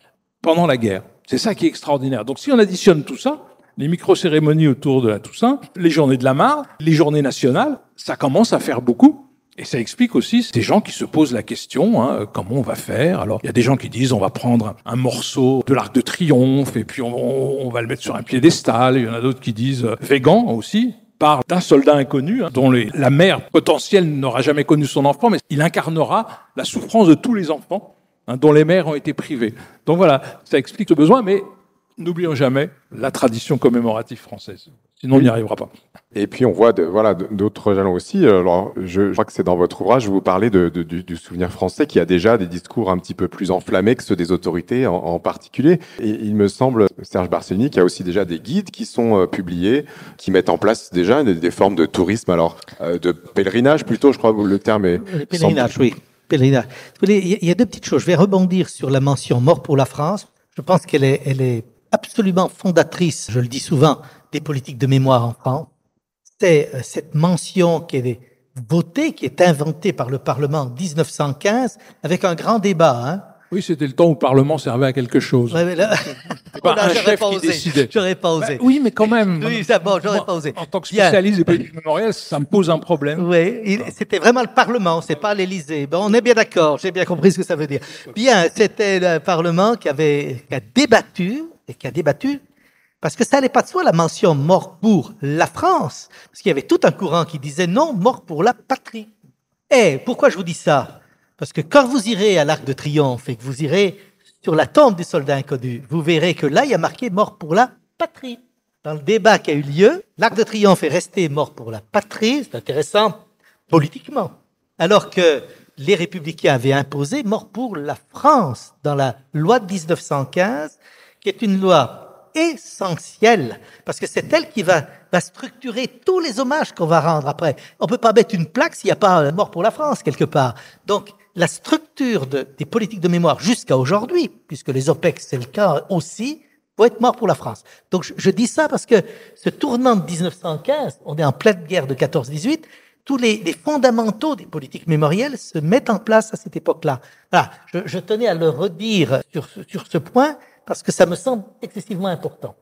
pendant la guerre. C'est ça qui est extraordinaire. Donc si on additionne tout ça, les micro-cérémonies autour de la Toussaint, les journées de la Mare, les journées nationales, ça commence à faire beaucoup. Et ça explique aussi ces gens qui se posent la question, hein, comment on va faire? Alors, il y a des gens qui disent on va prendre un morceau de l'Arc de Triomphe et puis on, on va le mettre sur un piédestal. Il y en a d'autres qui disent euh, végan aussi d'un soldat inconnu hein, dont la mère potentielle n'aura jamais connu son enfant, mais il incarnera la souffrance de tous les enfants hein, dont les mères ont été privées. Donc voilà, ça explique ce besoin, mais n'oublions jamais la tradition commémorative française. Sinon, on n'y arrivera pas. Et puis on voit de, voilà d'autres jalons aussi. Alors je, je crois que c'est dans votre ouvrage, vous parlez de, de, du, du, souvenir français qui a déjà des discours un petit peu plus enflammés que ceux des autorités en, en particulier. Et il me semble, Serge Barcellini, qu'il y a aussi déjà des guides qui sont euh, publiés, qui mettent en place déjà des, des formes de tourisme, alors euh, de pèlerinage plutôt, je crois que le terme est. Le pèlerinage, oui. Pèlerinage. Il y a deux petites choses. Je vais rebondir sur la mention mort pour la France. Je pense qu'elle est, elle est absolument fondatrice, je le dis souvent, des politiques de mémoire en France c'est euh, cette mention qui est votée, qui est inventée par le Parlement en 1915, avec un grand débat. Hein. Oui, c'était le temps où le Parlement servait à quelque chose. Ouais, mais là... pas un chef pas osé. J'aurais pas osé. Bah oui, mais quand même. Oui, bon, j'aurais pas osé. En tant que spécialiste des politiques mémorielles, ça me pose un problème. Oui, c'était vraiment le Parlement, c'est pas l'Élysée. Bon, on est bien d'accord, j'ai bien compris ce que ça veut dire. Bien, c'était le Parlement qui avait qui a débattu et qui a débattu parce que ça n'allait pas de soi la mention mort pour la France, parce qu'il y avait tout un courant qui disait non, mort pour la patrie. Et pourquoi je vous dis ça? Parce que quand vous irez à l'Arc de Triomphe et que vous irez sur la tombe du soldat inconnu, vous verrez que là, il y a marqué mort pour la patrie. Dans le débat qui a eu lieu, l'Arc de Triomphe est resté mort pour la patrie, c'est intéressant politiquement. Alors que les républicains avaient imposé mort pour la France dans la loi de 1915, qui est une loi essentielle, parce que c'est elle qui va, va structurer tous les hommages qu'on va rendre après. On peut pas mettre une plaque s'il n'y a pas mort pour la France quelque part. Donc, la structure de- des politiques de mémoire jusqu'à aujourd'hui, puisque les OPEC, c'est le cas aussi, faut être mort pour la France. Donc, je, je dis ça parce que ce tournant de 1915, on est en pleine guerre de 14-18, tous les, les fondamentaux des politiques mémorielles se mettent en place à cette époque-là. Voilà, je, je tenais à le redire sur, sur ce point parce que ça me semble excessivement important.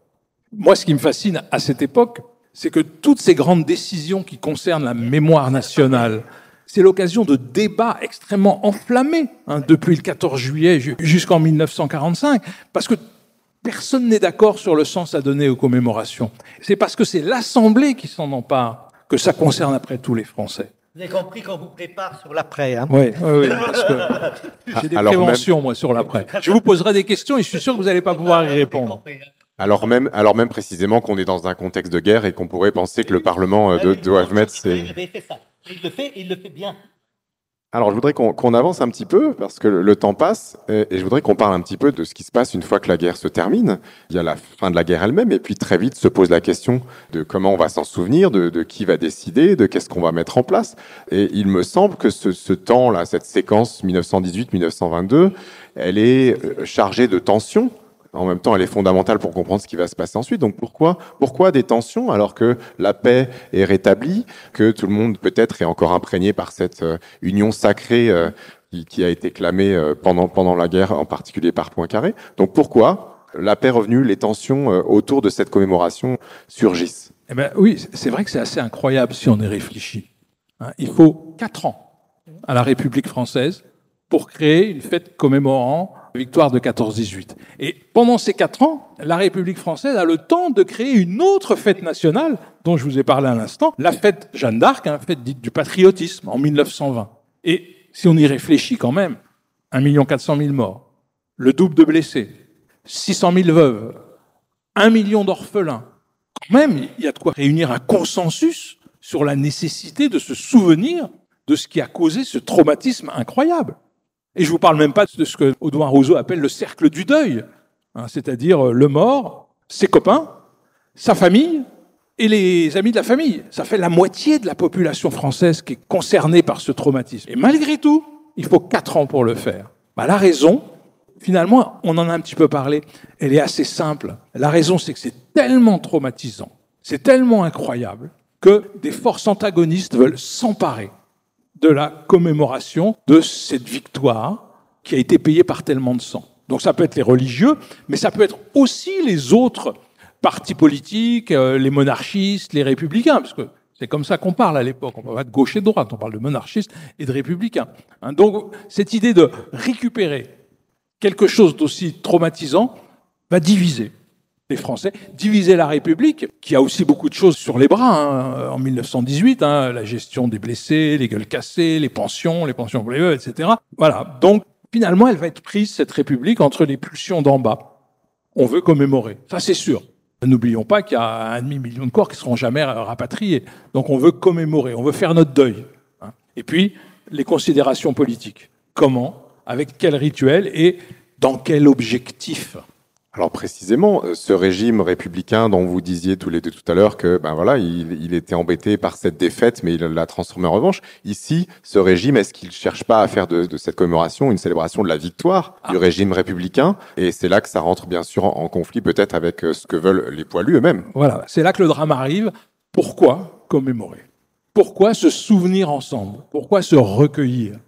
Moi, ce qui me fascine à cette époque, c'est que toutes ces grandes décisions qui concernent la mémoire nationale, c'est l'occasion de débats extrêmement enflammés hein, depuis le 14 juillet ju- jusqu'en 1945, parce que personne n'est d'accord sur le sens à donner aux commémorations. C'est parce que c'est l'Assemblée qui s'en empare que ça concerne après tous les Français. Vous avez compris qu'on vous prépare sur l'après. Hein Oui, oui, oui, parce que j'ai des Alors même- préventions, moi, sur l'après. Je vous poserai des questions et je suis sûr que vous n'allez pas pouvoir y répondre. Alors même, alors même précisément qu'on est dans un contexte de guerre et qu'on pourrait penser que le Parlement euh, de- doit mettre ses. Il le fait, il le fait bien. Alors, je voudrais qu'on avance un petit peu parce que le, temps passe et, je voudrais qu'on parle un petit peu de ce qui se passe une fois que la guerre se termine. Il y a la fin de la guerre elle-même et puis très vite se pose la question de comment on va s'en souvenir, de, de qui va décider, de qu'est-ce qu'on va mettre en place. Et il me semble que ce, ce temps-là, cette séquence 1918-1922, elle est euh, chargée de tensions. En même temps, elle est fondamentale pour comprendre ce qui va se passer ensuite. Donc pourquoi, pourquoi des tensions alors que la paix est rétablie, que tout le monde peut-être est encore imprégné par cette euh, union sacrée euh, qui, a été clamée euh, pendant, pendant la guerre, en particulier par Poincaré? Donc pourquoi la paix revenue, les tensions autour de cette commémoration surgissent? Eh ben, oui, c'est vrai que c'est assez incroyable si on y réfléchit. Hein, il faut quatre ans à la République française pour créer une fête commémorant victoire de 14-18. Et pendant ces quatre ans, la République française a le temps de créer une autre fête nationale dont je vous ai parlé à l'instant, la fête Jeanne d'Arc, une fête dite du patriotisme en 1920. Et si on y réfléchit quand même, 1 400 000 morts, le double de blessés, 600 000 veuves, 1 million d'orphelins, quand même, il y a de quoi réunir un consensus sur la nécessité de se souvenir de ce qui a causé ce traumatisme incroyable. Et je vous parle même pas de ce que Audouin Rousseau appelle le cercle du deuil, hein, c'est-à-dire euh, le mort, ses copains, sa famille et les amis de la famille. Ça fait la moitié de la population française qui est concernée par ce traumatisme. Et malgré tout, il faut quatre ans pour le faire. Bah, la raison, finalement, on en a un petit peu parlé, elle est assez simple. La raison, c'est que c'est tellement traumatisant, c'est tellement incroyable que des forces antagonistes veulent s'emparer de la commémoration de cette victoire qui a été payée par tellement de sang. Donc ça peut être les religieux, mais ça peut être aussi les autres partis politiques, euh, les monarchistes, les républicains, parce que c'est comme ça qu'on parle à l'époque. On parle pas de gauche et de droite, on parle de monarchistes et de républicains. Hein, donc cette idée de récupérer quelque chose d'aussi traumatisant va diviser les Français, diviser la République, qui a aussi beaucoup de choses sur les bras hein, en 1918, hein, la gestion des blessés, les gueules cassées, les pensions, les pensions pour etc. Voilà. Donc finalement, elle va être prise cette République entre les pulsions d'en bas. On veut commémorer, ça c'est sûr. N'oublions pas qu'il y a un demi million de corps qui seront jamais rapatriés. Donc on veut commémorer, on veut faire notre deuil. Hein. Et puis les considérations politiques. Comment, avec quel rituel? Et dans quel objectif? Alors précisément, euh, ce régime républicain dont vous disiez tous les deux tout à l'heure que ben voilà, il, était embêté par cette défaite, mais il l'a transformé en revanche. Ici, ce régime, est-ce qu'il cherche pas à faire de, cette commémoration une célébration de la victoire du ah. régime républicain? Et c'est là que ça rentre bien sûr en, conflit peut-être avec euh, ce que veulent les poilus eux-mêmes. Voilà, c'est là que le drame arrive. Pourquoi commémorer? Pourquoi se souvenir ensemble? Pourquoi se recueillir?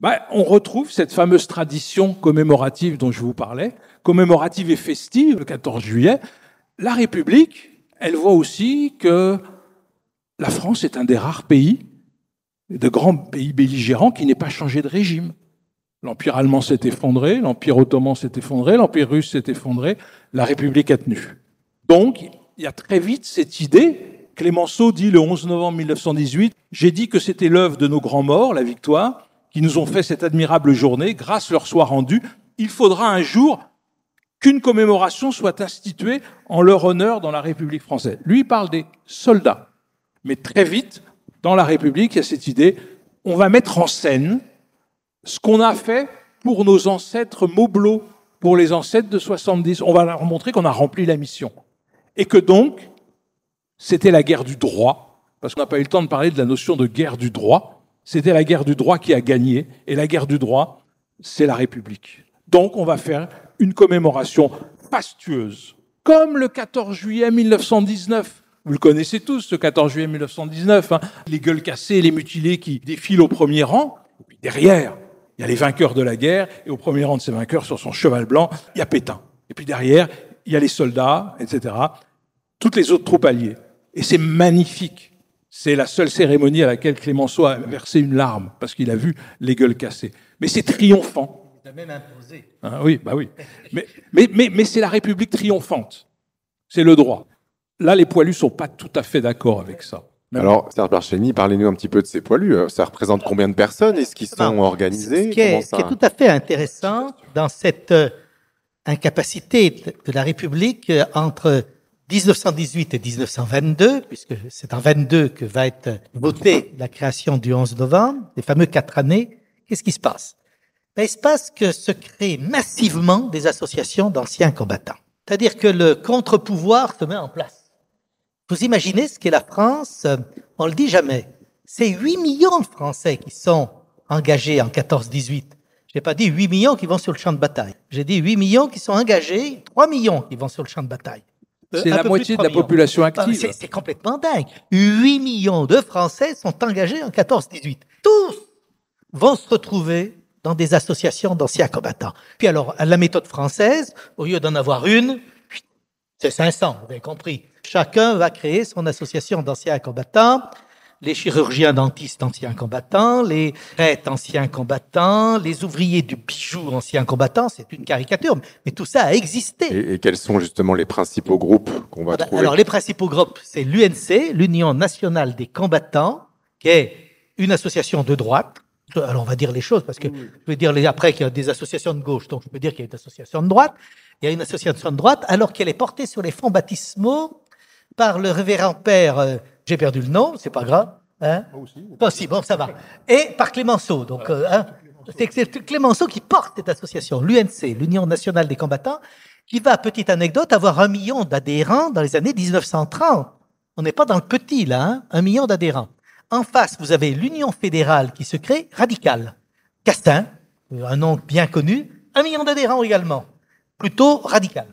Ben, On retrouve cette fameuse tradition commémorative dont je vous parlais commémorative et festive, le 14 juillet, la République, elle voit aussi que la France est un des rares pays, de grands pays belligérants, qui n'ait pas changé de régime. L'Empire allemand s'est effondré, l'Empire ottoman s'est effondré, l'Empire russe s'est effondré, la République a tenu. Donc, il y a très vite cette idée, Clémenceau dit le 11 novembre 1918, j'ai dit que c'était l'œuvre de nos grands morts, la victoire, qui nous ont fait cette admirable journée, grâce leur soit rendue, il faudra un jour qu'une commémoration soit instituée en leur honneur dans la République française. Lui il parle des soldats. Mais très vite, dans la République, il y a cette idée, on va mettre en scène ce qu'on a fait pour nos ancêtres mobelots, pour les ancêtres de 70. On va leur montrer qu'on a rempli la mission. Et que donc, c'était la guerre du droit, parce qu'on n'a pas eu le temps de parler de la notion de guerre du droit. C'était la guerre du droit qui a gagné, et la guerre du droit, c'est la République. Donc, on va faire une commémoration fastueuse, comme le 14 juillet 1919. Vous le connaissez tous, ce 14 juillet 1919, hein. les gueules cassées, les mutilés qui défilent au premier rang. Et puis derrière, il y a les vainqueurs de la guerre, et au premier rang de ces vainqueurs, sur son cheval blanc, il y a Pétain. Et puis derrière, il y a les soldats, etc. Toutes les autres troupes alliées. Et c'est magnifique. C'est la seule cérémonie à laquelle Clémenceau a versé une larme, parce qu'il a vu les gueules cassées. Mais c'est triomphant. A même imposé. Ah oui, bah oui. Mais, mais, mais, mais c'est la République triomphante. C'est le droit. Là, les poilus sont pas tout à fait d'accord avec ça. Alors, Serge Barcheni, parlez-nous un petit peu de ces poilus. Euh, ça représente combien de personnes? Est-ce qu'ils sont organisés? ce qui, est, ce qui, est, tout à fait intéressant dans cette euh, incapacité de la République euh, entre 1918 et 1922, puisque c'est en 22 que va être votée la création du 11 novembre, les fameux quatre années, qu'est-ce qui se passe? Ben, il se passe que se créent massivement des associations d'anciens combattants? C'est-à-dire que le contre-pouvoir se met en place. Vous imaginez ce qu'est la France On le dit jamais. C'est 8 millions de Français qui sont engagés en 14-18. Je n'ai pas dit 8 millions qui vont sur le champ de bataille. J'ai dit 8 millions qui sont engagés, 3 millions qui vont sur le champ de bataille. Euh, c'est la moitié de, la population active. C'est complètement dingue. 8 millions de Français sont engagés en 14-18. Tous vont se retrouver dans des associations d'anciens combattants. Puis alors, la méthode française, au lieu d'en avoir une, c'est 500, vous avez compris. Chacun va créer son association d'anciens combattants, les chirurgiens dentistes anciens combattants, les prêtres anciens combattants, les ouvriers du bijou anciens combattants, c'est une caricature, mais tout ça a existé. Et, quels sont justement les principaux groupes qu'on va trouver Alors les principaux groupes, c'est l'UNC, l'Union nationale des combattants, qui est une association de droite, alors on va dire les choses, parce que je vais dire après qu'il y a des associations de gauche, donc je peux dire qu'il y a une association de droite. Il y a une association de droite, alors qu'elle est portée sur les fonds baptismaux par le révérend père, euh, j'ai perdu le nom, c'est pas grave. Hein Moi aussi. Pas si, bon, ça va. Et par Clémenceau. Donc, euh, hein, c'est Clémenceau qui porte cette association, l'UNC, l'Union nationale des combattants, qui va, petite anecdote, avoir un million d'adhérents dans les années 1930. On n'est pas dans le petit, là, hein, un million d'adhérents. En face, vous avez l'Union fédérale qui se crée, radicale. Castin, un nom bien connu, un million d'adhérents également, plutôt radical.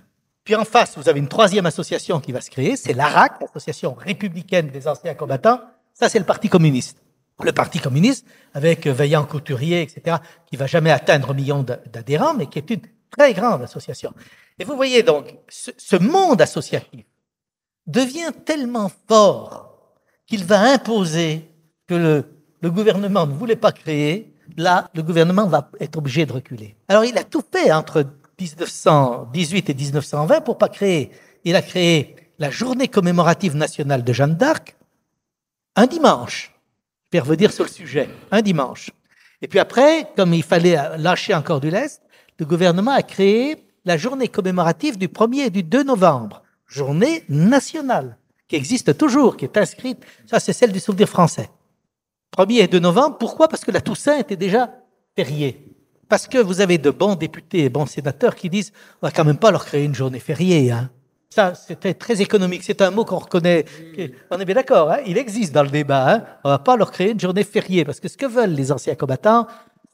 Puis en face, vous avez une troisième association qui va se créer, c'est l'ARAC, l'Association républicaine des anciens combattants. Ça, c'est le Parti communiste. le Parti communiste, avec Veillant Couturier, etc., qui va jamais atteindre un million d'adhérents, mais qui est une très grande association. Et vous voyez donc, ce, ce monde associatif devient tellement fort qu'il va imposer que le, le gouvernement ne voulait pas créer, là, le gouvernement va être obligé de reculer. Alors, il a tout fait entre 1918 et 1920 pour pas créer. Il a créé la journée commémorative nationale de Jeanne d'Arc un dimanche. Je vais revenir sur le sujet. Un dimanche. Et puis après, comme il fallait lâcher encore du lest, le gouvernement a créé la journée commémorative du 1er et du 2 novembre. Journée nationale, qui existe toujours, qui est inscrite. Ça, c'est celle du souvenir français. 1er et 2 novembre. Pourquoi? Parce que la Toussaint était déjà fériée. Parce que vous avez de bons députés et bons sénateurs qui disent on va quand même pas leur créer une journée fériée. Hein. Ça, c'était très économique. C'est un mot qu'on reconnaît. On est bien d'accord. Hein Il existe dans le débat. Hein on va pas leur créer une journée fériée parce que ce que veulent les anciens combattants,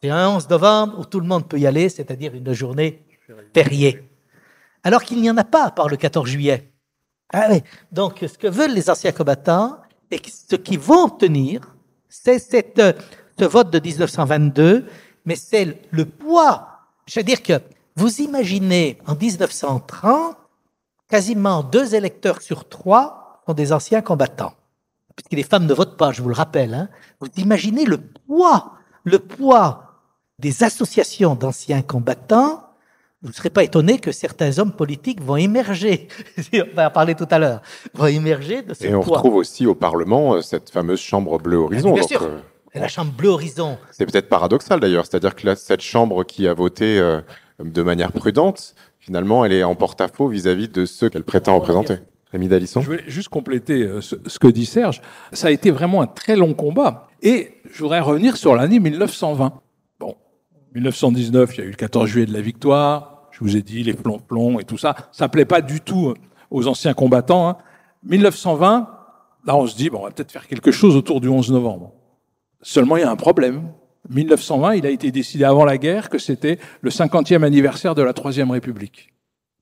c'est un 11 novembre où tout le monde peut y aller, c'est-à-dire une journée fériée. Alors qu'il n'y en a pas par le 14 juillet. Ah oui. Donc, ce que veulent les anciens combattants et ce qu'ils vont obtenir, c'est cette, ce vote de 1922 mais c'est le poids. Je veux dire que vous imaginez en 1930, quasiment deux électeurs sur trois sont des anciens combattants. Puisque les femmes ne votent pas, je vous le rappelle. Hein. Vous imaginez le poids, le poids des associations d'anciens combattants. Vous ne serez pas étonné que certains hommes politiques vont émerger, on va en parler tout à l'heure, vont émerger de ce. Et on retrouve aussi au Parlement euh, cette fameuse chambre bleu horizon. Bien sûr. Euh, la chambre bleu horizon. C'est peut-être paradoxal d'ailleurs, c'est-à-dire que là, cette chambre qui a voté euh, de manière prudente, finalement, elle est en porte-à-faux vis-à-vis de ceux qu'elle prétend représenter. Rémi Dalisson Je voulais juste compléter euh, ce, que dit Serge. Ça a été vraiment un très long combat. Et je voudrais revenir sur l'année 1920. Bon, 1919, il y a eu le 14 juillet de la victoire. Je vous ai dit les plombs-plombs et tout ça. Ça plaît pas du tout aux anciens combattants. Hein. 1920, là, on se dit, bon, on va peut-être faire quelque chose autour du 11 novembre. Seulement, il y a un problème. 1920, il a été décidé avant la guerre que c'était le 50e anniversaire de la Troisième République.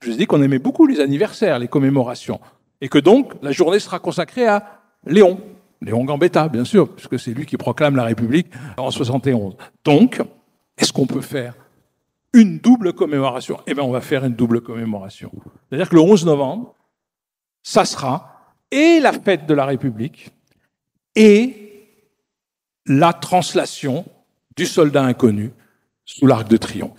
Je vous ai dit qu'on aimait beaucoup les anniversaires, les commémorations, et que donc la journée sera consacrée à Léon, Léon Gambetta, bien sûr, puisque c'est lui qui proclame la République en 71. Donc, est-ce qu'on peut faire une double commémoration Eh bien, on va faire une double commémoration. C'est-à-dire que le 11 novembre, ça sera et la fête de la République et la translation du soldat inconnu sous l'arc de triomphe.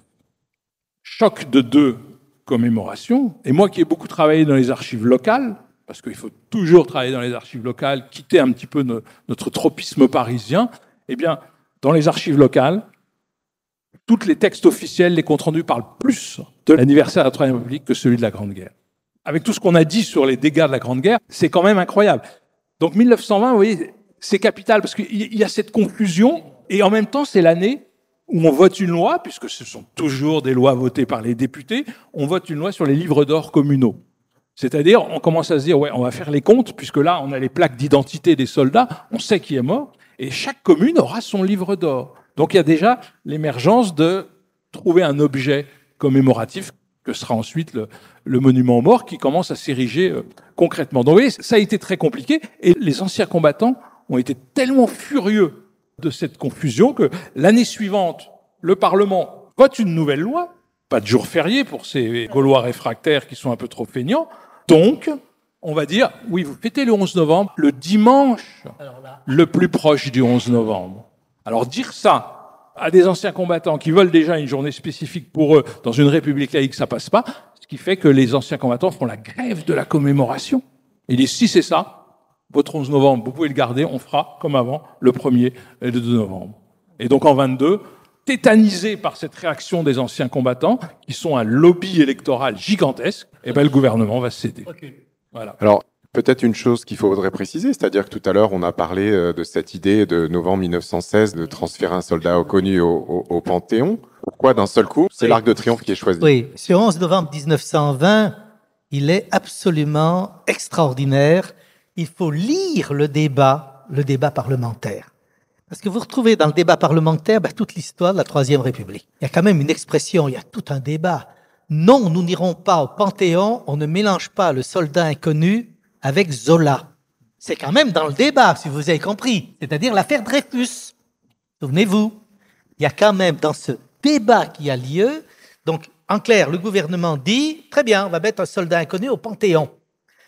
Choc de deux commémorations, et moi qui ai beaucoup travaillé dans les archives locales, parce qu'il faut toujours travailler dans les archives locales, quitter un petit peu notre tropisme parisien, eh bien, dans les archives locales, tous les textes officiels, les comptes rendus parlent plus de l'anniversaire de la Troisième République que celui de la Grande Guerre. Avec tout ce qu'on a dit sur les dégâts de la Grande Guerre, c'est quand même incroyable. Donc 1920, vous voyez, c'est capital parce qu'il y a cette confusion et en même temps, c'est l'année où on vote une loi, puisque ce sont toujours des lois votées par les députés, on vote une loi sur les livres d'or communaux. C'est-à-dire, on commence à se dire, ouais, on va faire les comptes, puisque là, on a les plaques d'identité des soldats, on sait qui est mort, et chaque commune aura son livre d'or. Donc il y a déjà l'émergence de trouver un objet commémoratif que sera ensuite le, le monument aux morts qui commence à s'ériger euh, concrètement. Donc vous voyez, ça a été très compliqué, et les anciens combattants ont été tellement furieux de cette confusion que l'année suivante, le Parlement vote une nouvelle loi, pas de jour férié pour ces Gaulois réfractaires qui sont un peu trop feignants. Donc, on va dire, oui, vous fêtez le 11 novembre, le dimanche le plus proche du 11 novembre. Alors dire ça à des anciens combattants qui veulent déjà une journée spécifique pour eux dans une république laïque, ça passe pas, ce qui fait que les anciens combattants font la grève de la commémoration. Et disent, si c'est ça, votre 11 novembre, vous pouvez le garder, on fera comme avant le 1er et le 2 novembre. Et donc en 22, tétanisé par cette réaction des anciens combattants, qui sont un lobby électoral gigantesque, et eh ben, le gouvernement va céder. Voilà. Alors, peut-être une chose qu'il faudrait préciser, c'est-à-dire que tout à l'heure, on a parlé euh, de cette idée de novembre 1916 de transférer un soldat connu au, au, Panthéon. Pourquoi d'un seul coup C'est l'Arc de Triomphe qui est choisi? Oui, ce 11 novembre 1920, il est absolument extraordinaire il faut lire le débat, le débat parlementaire. Parce que vous retrouvez dans le débat parlementaire ben, toute l'histoire de la Troisième République. Il y a quand même une expression, il y a tout un débat. Non, nous n'irons pas au Panthéon, on ne mélange pas le soldat inconnu avec Zola. c'est quand même dans le débat, si vous avez compris, c'est-à-dire l'affaire Dreyfus. Souvenez-vous, il y a quand même dans ce débat qui a lieu, donc en clair, le gouvernement dit, très bien, on va mettre un soldat inconnu au Panthéon.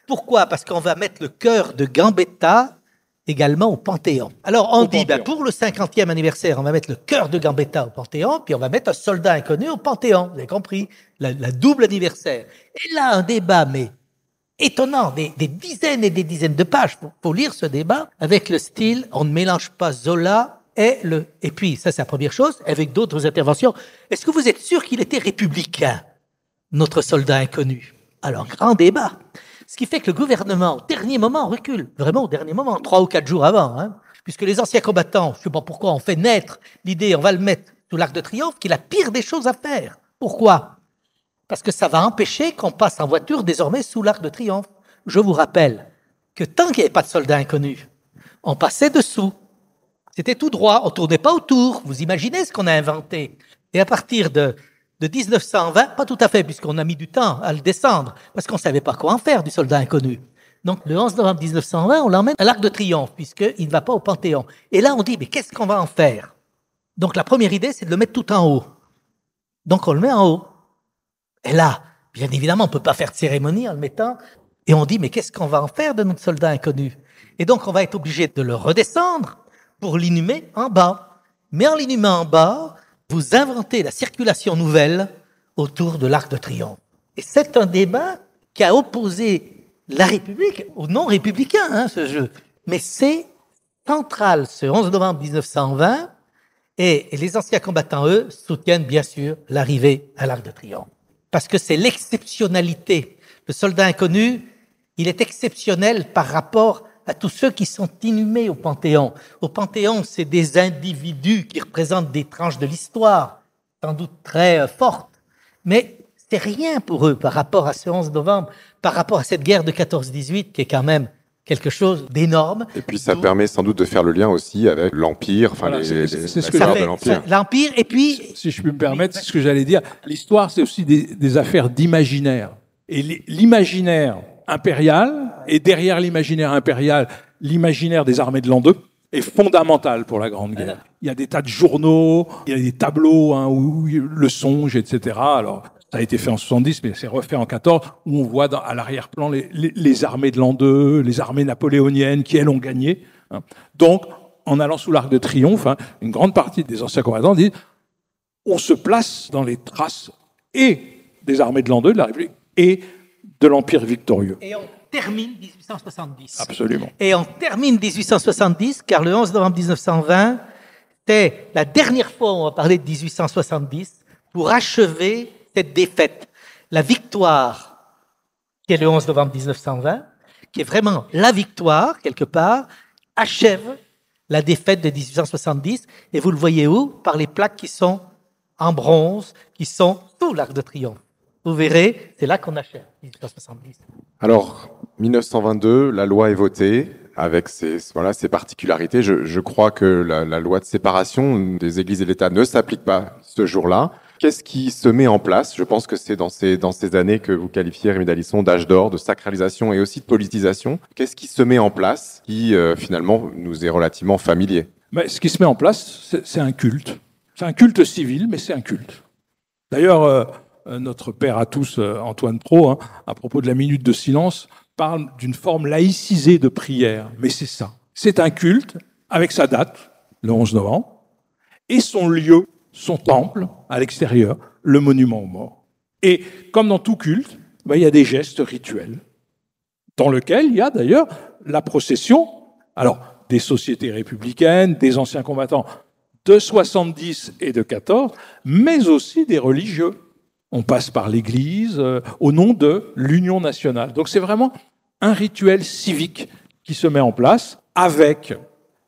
Pourquoi? Parce qu'on va mettre le cœur de Gambetta également au Panthéon. Alors on Au dit, ben, pour le 50e anniversaire, on va mettre le cœur de Gambetta au Panthéon, puis on va mettre un soldat inconnu au Panthéon. Vous avez compris? La, la double anniversaire. Et là, un débat, mais étonnant, des, des dizaines et des dizaines de pages pour, pour lire ce débat, avec le style, on ne mélange pas Zola et le... Et puis, ça c'est la première chose, avec d'autres interventions. Est-ce que vous êtes sûr qu'il était républicain, notre soldat inconnu? Alors, grand débat. Ce qui fait que le gouvernement, au dernier moment, recule. Vraiment au dernier moment, trois ou quatre jours avant. Hein, puisque les anciens combattants, je ne sais pas pourquoi, on fait naître l'idée, on va le mettre sous l'arc de triomphe, qui est la pire des choses à faire. Pourquoi? Parce que ça va empêcher qu'on passe en voiture désormais sous l'arc de triomphe. Je vous rappelle que tant qu'il n'y avait pas de soldats inconnus, on passait dessous. C'était tout droit, on tournait pas autour. Vous imaginez ce qu'on a inventé. Et à partir de, de 1920, pas tout à fait, puisqu'on a mis du temps à le descendre, parce qu'on savait pas quoi en faire du soldat inconnu. Donc le 11 novembre 1920, on l'emmène à l'Arc de Triomphe, puisqu'il ne va pas au Panthéon. Et là, on dit, mais qu'est-ce qu'on va en faire? Donc la première idée, c'est de le mettre tout en haut. Donc on le met en haut. Et là, bien évidemment, on peut pas faire de cérémonie en le mettant. Et on dit, mais qu'est-ce qu'on va en faire de notre soldat inconnu? Et donc on va être obligé de le redescendre pour l'inhumer en bas. Mais en l'inhumant en bas, vous inventez la circulation nouvelle autour de l'Arc de Triomphe. Et c'est un débat qui a opposé la République aux non-républicains, hein, ce jeu. Mais c'est central ce 11 novembre 1920, et, et les anciens combattants, eux, soutiennent bien sûr l'arrivée à l'Arc de Triomphe. Parce que c'est l'exceptionnalité. Le soldat inconnu, il est exceptionnel par rapport à tous ceux qui sont inhumés au Panthéon. Au Panthéon, c'est des individus qui représentent des tranches de l'histoire, sans doute très euh, fortes, mais c'est rien pour eux par rapport à ce 11 novembre, par rapport à cette guerre de 14-18 qui est quand même quelque chose d'énorme. Et puis ça permet sans doute de faire le lien aussi avec l'Empire, enfin Voilà, les, les- les- de l'Empire. L'Empire, et puis Si je puis me permettre, c'est ce que j'allais dire. L'histoire, c'est aussi des, des affaires d'imaginaire. Et l'i- l'imaginaire impérial, et derrière l'imaginaire impérial, l'imaginaire des armées de l'an 2, est fondamental pour la Grande Guerre. Il y a des tas de journaux, il y a des tableaux hein, où le songe, etc. Alors, ça a été fait en 70, mais c'est refait en 14, où on voit dans- à l'arrière-plan les, les- les armées de l'an 2, les armées napoléoniennes qui, elles, ont gagné. hein. Donc, en allant sous l'arc de triomphe, hein, une grande partie des anciens combattants disent on se place dans les traces et des armées de l'an 2, de la République, et de l'Empire victorieux. et on termine 1870. Absolument. Et on termine 1870, car le 11 novembre 1920, c'était la dernière fois où on va parler de 1870 pour achever cette défaite. La victoire, qui est le 11 novembre 1920, qui est vraiment la victoire, quelque part, achève la défaite de 1870. Et vous le voyez où? Par les plaques qui sont en bronze, qui sont sous l'Arc de Triomphe. Vous verrez, c'est là qu'on achève 1870. Alors, 1922, la loi est votée avec ses, voilà, ses particularités. Je, je crois que la, la loi de séparation des églises et de l'État ne s'applique pas ce jour-là. Qu'est-ce qui se met en place? Je pense que c'est dans ces, dans ces années que vous qualifiez, Rémi Dalisson, d'âge d'or, de sacralisation et aussi de politisation. Qu'est-ce qui se met en place qui, euh, finalement, nous est relativement familier? Mais ce qui se met en place, c'est un culte. C'est un culte civil, mais c'est un culte. D'ailleurs, euh, euh, notre père à tous, Antoine Pro, hein, à propos de la minute de silence, parle d'une forme laïcisée de prière. Mais c'est ça. C'est un culte avec sa date, le 11 novembre, et son lieu, son temple à l'extérieur, le monument aux morts. Et comme dans tout culte, ben, il y a des gestes rituels, dans lesquels il y a d'ailleurs la procession, alors des sociétés républicaines, des anciens combattants de 70 et de 14, mais aussi des religieux. On passe par l'Église euh, au nom de l'Union nationale. Donc c'est vraiment un rituel civique qui se met en place avec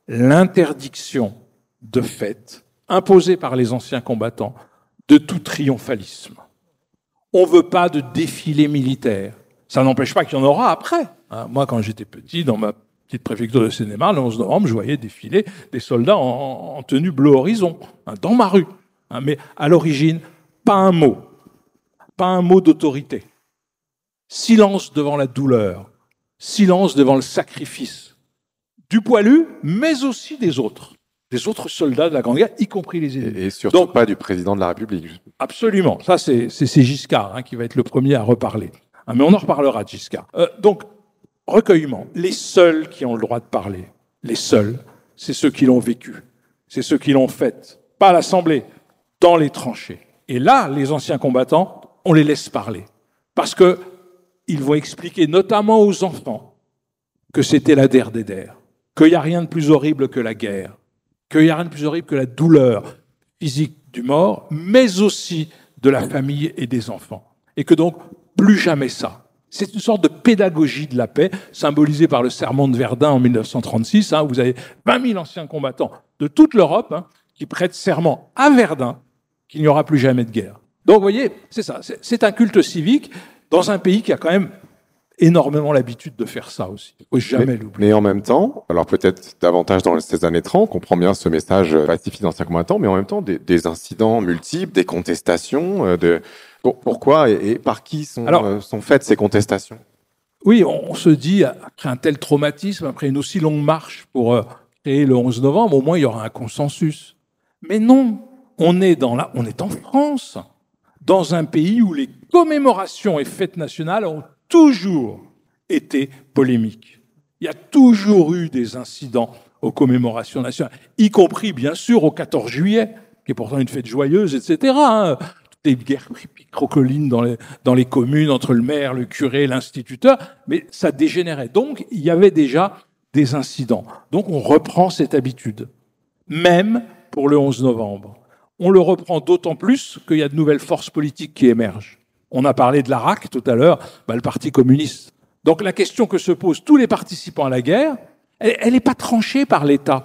l'interdiction de fête imposée par les anciens combattants de tout triomphalisme. On ne veut pas de défilé militaire. Ça n'empêche pas qu'il y en aura après. Hein, moi, quand j'étais petit, dans ma petite préfecture de Seine-et-Marne, le 11 novembre, je voyais défiler des soldats en, en tenue bleu horizon, hein, dans ma rue. Hein, mais à l'origine, pas un mot. Pas un mot d'autorité. Silence devant la douleur. Silence devant le sacrifice. du poilu, mais aussi des autres, des autres soldats de la Grande Guerre, y compris les ennemis. Et, surtout Donc- pas du président de la République. Absolument. Ça, c'est Giscard hein, qui va être le premier à reparler. Ah, mais on en reparlera de Giscard. Euh, donc, recueillement. Les seuls qui ont le droit de parler, les seuls, c'est ceux qui l'ont vécu. C'est ceux qui l'ont fait. Pas à l'Assemblée, dans les tranchées. Et là, les anciens combattants, on les laisse parler. Parce que ils vont expliquer, notamment aux enfants, que c'était la der des der, qu'il n'y a rien de plus horrible que la guerre, qu'il n'y a rien de plus horrible que la douleur physique du mort, mais aussi de la famille et des enfants. Et que donc, plus jamais ça. C'est une sorte de pédagogie de la paix, symbolisée par le serment de Verdun en 1936. hein, où vous avez 20 000 anciens combattants de toute l'Europe hein, qui prêtent serment à Verdun qu'il n'y aura plus jamais de guerre. Donc, vous voyez, c'est ça. C'est c'est un culte civique dans un pays qui a quand même énormément l'habitude de faire ça aussi. Il faut jamais mais, l'oublier. mais en même temps, alors peut-être davantage dans ces années 30, on comprend bien ce message pacifiste d'anciens combattants, mais en même temps des, des incidents multiples, des contestations. euh, de... Pour- pourquoi et, et par qui sont, Alors- euh, sont faites ces contestations? Oui, on, on se dit, après un tel traumatisme, après une aussi longue marche pour euh, créer le 11 novembre, au moins il y aura un consensus. Mais non, on est, dans la, on est en France, dans un pays où les commémorations et fêtes nationales ont toujours été polémiques. Il y a toujours eu des incidents aux commémorations nationales, y compris bien sûr au 14 juillet, qui est pourtant une fête joyeuse, etc. hein. Toutes les guerres les, dans les communes entre le maire, le curé, l'instituteur, mais ça dégénérait. Donc il y avait déjà des incidents. Donc on reprend cette habitude, même pour le 11 novembre. On le reprend d'autant plus qu'il y a de nouvelles forces politiques qui émergent. On a parlé de l'ARAC tout à l'heure, bah, le Parti communiste. Donc la question que se posent tous les participants à la guerre, elle n'est pas tranchée par l'État.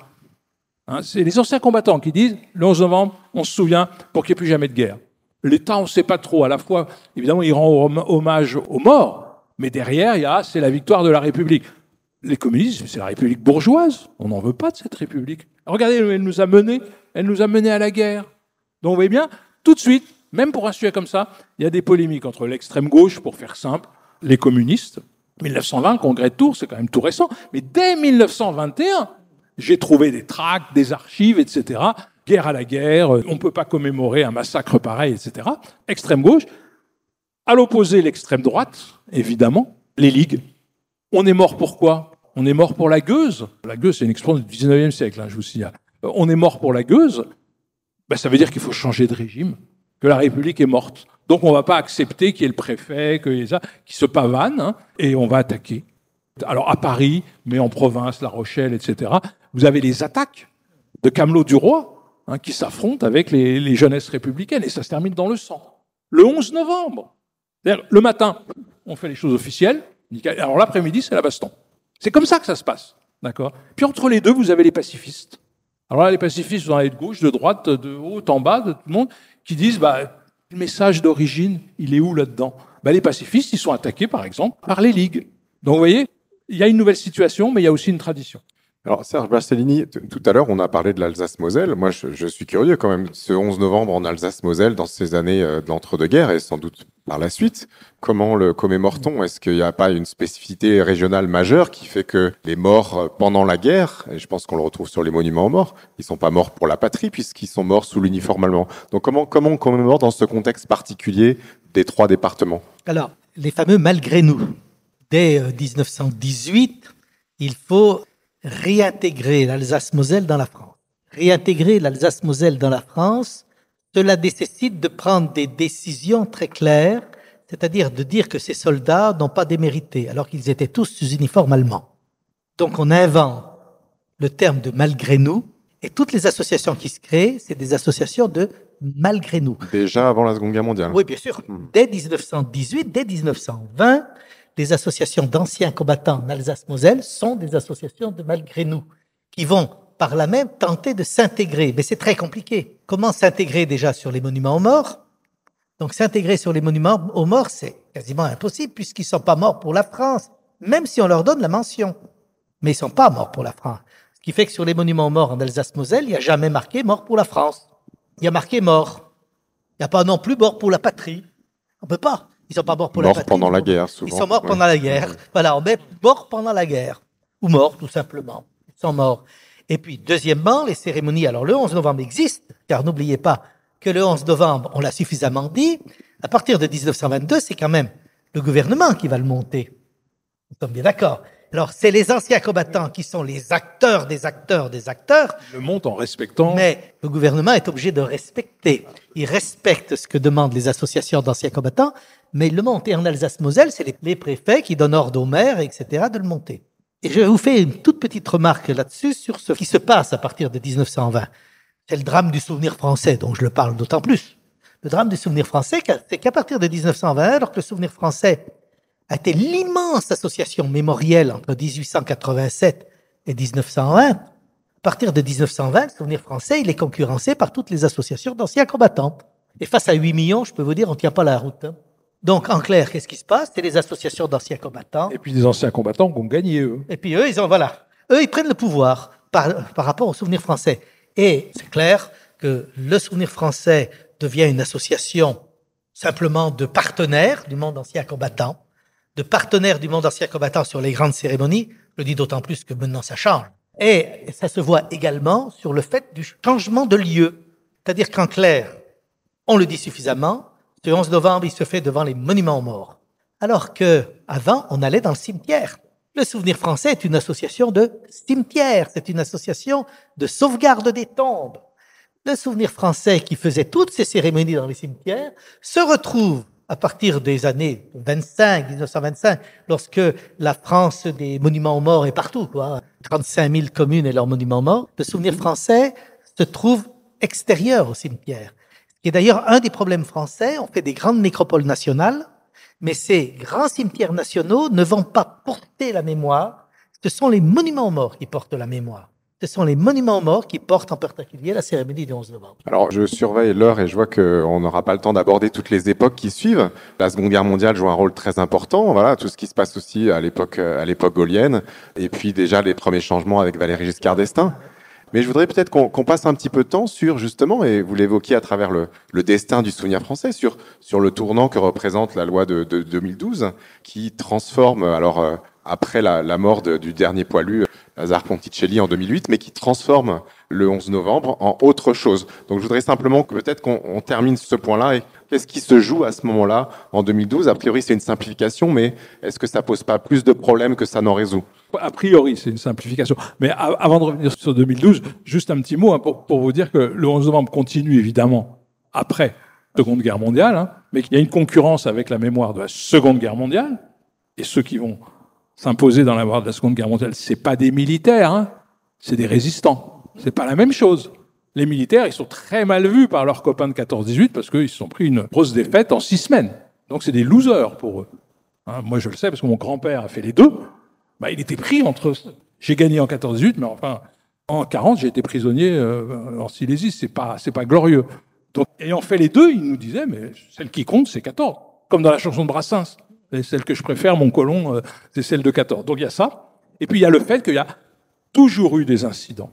Hein, c'est les anciens combattants qui disent, le 11 novembre, on se souvient pour qu'il n'y ait plus jamais de guerre. L'État, on ne sait pas trop. À la fois, évidemment, il rend hom- hommage aux morts, mais derrière, il y a, c'est la victoire de la République. Les communistes, c'est la République bourgeoise. On n'en veut pas de cette République. Regardez, elle nous a menés, elle nous a menés à la guerre. Donc, vous voyez bien, tout de suite, même pour un sujet comme ça, il y a des polémiques entre l'extrême gauche, pour faire simple, les communistes. 1920, congrès de Tours, c'est quand même tout récent. Mais dès 1921, j'ai trouvé des tracts, des archives, etc. Guerre à la guerre, euh, on ne peut pas commémorer un massacre pareil, etc. Extrême gauche. À l'opposé, l'extrême droite, évidemment, les ligues. On est mort pour quoi? On est mort pour la gueuse. La gueuse, c'est une expression du 19e siècle, hein, je vous signale. Euh, On est mort pour la gueuse. Ben, ça veut dire qu'il faut changer de régime, que la République est morte. Donc on ne va pas accepter qu'il y ait le préfet, qu'il y ait ça, qui se pavane, hein, et on va attaquer. Alors à Paris, mais en province, La Rochelle, etc., vous avez les attaques de Camelot du Roi hein, qui s'affrontent avec les, jeunesses républicaines, et ça se termine dans le sang. Le 11 novembre. Le matin, on fait les choses officielles, alors l'après-midi, c'est la baston. C'est comme ça que ça se passe. D'accord? Puis entre les deux, vous avez les pacifistes. Alors là, les pacifistes, vous en avez de gauche, de droite, de haut, en bas, de tout le monde, qui disent bah, le message d'origine, il est où là-dedans? Bah, Les pacifistes, ils sont attaqués, par exemple, par les ligues. Donc vous voyez, il y a une nouvelle situation, mais il y a aussi une tradition. Alors Serge Barcellini, t- tout à l'heure on a parlé de l'Alsace-Moselle. Moi je, suis curieux quand même, ce 11 novembre en Alsace-Moselle, dans ces années euh, de l'entre-deux-guerres et sans doute par la suite, comment le commémore-t-on Est-ce qu'il n'y a pas une spécificité régionale majeure qui fait que les morts euh, pendant la guerre, et je pense qu'on le retrouve sur les monuments aux morts, ils sont pas morts pour la patrie puisqu'ils sont morts sous l'uniforme allemand. Donc comment, comment on commémore dans ce contexte particulier des trois départements? Alors, les fameux malgré nous. Dès euh, 1918, il faut réintégrer l'Alsace-Moselle dans la France. Réintégrer l'Alsace-Moselle dans la France, cela nécessite de prendre des décisions très claires, c'est-à-dire de dire que ces soldats n'ont pas démérité, alors qu'ils étaient tous sous uniforme allemand. Donc on invente le terme de malgré nous, et toutes les associations qui se créent, c'est des associations de malgré nous. Déjà avant la Seconde Guerre mondiale. Oui, bien sûr. Dès 1918, dès 1920, les associations d'anciens combattants en Alsace-Moselle sont des associations de malgré nous, qui vont par là même tenter de s'intégrer. Mais c'est très compliqué. Comment s'intégrer déjà sur les monuments aux morts? Donc s'intégrer sur les monuments aux morts, c'est quasiment impossible puisqu'ils ne sont pas morts pour la France, même si on leur donne la mention. Mais ils ne sont pas morts pour la France. Ce qui fait que sur les monuments aux morts en Alsace-Moselle, il n'y a jamais marqué mort pour la France. Il y a marqué mort. Il n'y a pas non plus mort pour la patrie. On peut pas. Ils sont pas morts pour la Morts patrie. pendant la guerre, souvent. Ils sont morts Ouais. pendant la guerre. Voilà, on met mort pendant la guerre. Ou mort, tout simplement. Ils sont morts. Et puis, deuxièmement, les cérémonies. Alors, le 11 novembre existe, car n'oubliez pas que le 11 novembre, on l'a suffisamment dit, à partir de 1922, c'est quand même le gouvernement qui va le monter. Nous sommes bien d'accord. Alors, c'est les anciens combattants qui sont les acteurs des acteurs des acteurs, Le monte en respectant. mais le gouvernement est obligé de respecter. Il respecte ce que demandent les associations d'anciens combattants, mais il le monte. Et en Alsace-Moselle, c'est les, les préfets qui donnent ordre au maire, etc., de le monter. Et je vous fais une toute petite remarque là-dessus sur ce qui se passe à partir de 1920. C'est le drame du souvenir français, dont je le parle d'autant plus. Le drame du souvenir français, c'est qu'à partir de 1920, alors que le souvenir français a été l'immense association mémorielle entre 1887 et 1920, à partir de 1920, le souvenir français, il est concurrencé par toutes les associations d'anciens combattants. Et face à 8 millions, je peux vous dire, on ne tient pas la route. hein. Donc, en clair, qu'est-ce qui se passe? C'est les associations d'anciens combattants. Et puis des anciens combattants qui ont gagné, eux. Et puis eux, ils ont, voilà, eux, ils prennent le pouvoir par, par rapport au souvenir français. Et c'est clair que le souvenir français devient une association simplement de partenaires du monde ancien combattant, de partenaires du monde ancien combattant sur les grandes cérémonies. Je le dis d'autant plus que maintenant ça change. Et ça se voit également sur le fait du changement de lieu. C'est-à-dire qu'en clair, on le dit suffisamment, ce 11 novembre, il se fait devant les monuments aux morts. Alors que avant, on allait dans le cimetière. Le Souvenir français est une association de cimetières, c'est une association de sauvegarde des tombes. Le Souvenir français qui faisait toutes ces cérémonies dans les cimetières se retrouve à partir des années 25, 1925, lorsque la France des monuments aux morts est partout, quoi. 35 000 communes et leurs monuments aux morts. Le Souvenir français se trouve extérieur au cimetière. Est d'ailleurs un des problèmes français. On fait des grandes nécropoles nationales, mais ces grands cimetières nationaux ne vont pas porter la mémoire. Ce sont les monuments aux morts qui portent la mémoire. Ce sont les monuments aux morts qui portent en particulier la cérémonie du 11 novembre. Alors, je surveille l'heure et je vois qu'on n'aura pas le temps d'aborder toutes les époques qui suivent. La Seconde Guerre mondiale joue un rôle très important. Voilà, tout ce qui se passe aussi à l'époque, à l'époque gaulienne. Et puis déjà les premiers changements avec Valéry Giscard d'Estaing. Mais je voudrais peut-être qu'on qu'on passe un petit peu de temps sur justement, et vous l'évoquiez à travers le, le destin du souvenir français, sur, sur le tournant que représente la loi de, de 2012, qui transforme, alors euh, après la, mort du dernier poilu, Lazare Ponticelli en 2008, mais qui transforme le 11 novembre en autre chose. Donc je voudrais simplement que peut-être qu'on on termine ce point-là et qu'est-ce qui se joue à ce moment-là en 2012 A priori c'est une simplification, mais est-ce que ça pose pas plus de problèmes que ça n'en résout? A priori, c'est une simplification. Mais avant de revenir sur 2012, juste un petit mot hein, pour, pour vous dire que le 11 novembre continue évidemment après la Seconde Guerre mondiale, hein, mais qu'il y a une concurrence avec la mémoire de la Seconde Guerre mondiale, et ceux qui vont s'imposer dans la de la Seconde Guerre mondiale, c'est pas des militaires, hein, c'est des résistants. C'est pas la même chose. Les militaires, ils sont très mal vus par leurs copains de 14-18 parce qu'ils se sont pris une grosse défaite en six semaines. Donc c'est des losers pour eux. Hein, moi, je le sais parce que mon grand-père a fait les deux. Bah, il était pris entre. J'ai gagné en 14-18, mais enfin, en 40, j'ai été prisonnier euh, en Silésie. C'est pas, c'est pas glorieux. Donc, ayant fait les deux, il nous disait, mais celle qui compte, c'est 14. Comme dans la chanson de Brassens. Et celle que je préfère, mon colon, euh, c'est celle de 14. Donc il y a ça. Et puis il y a le fait qu'il y a toujours eu des incidents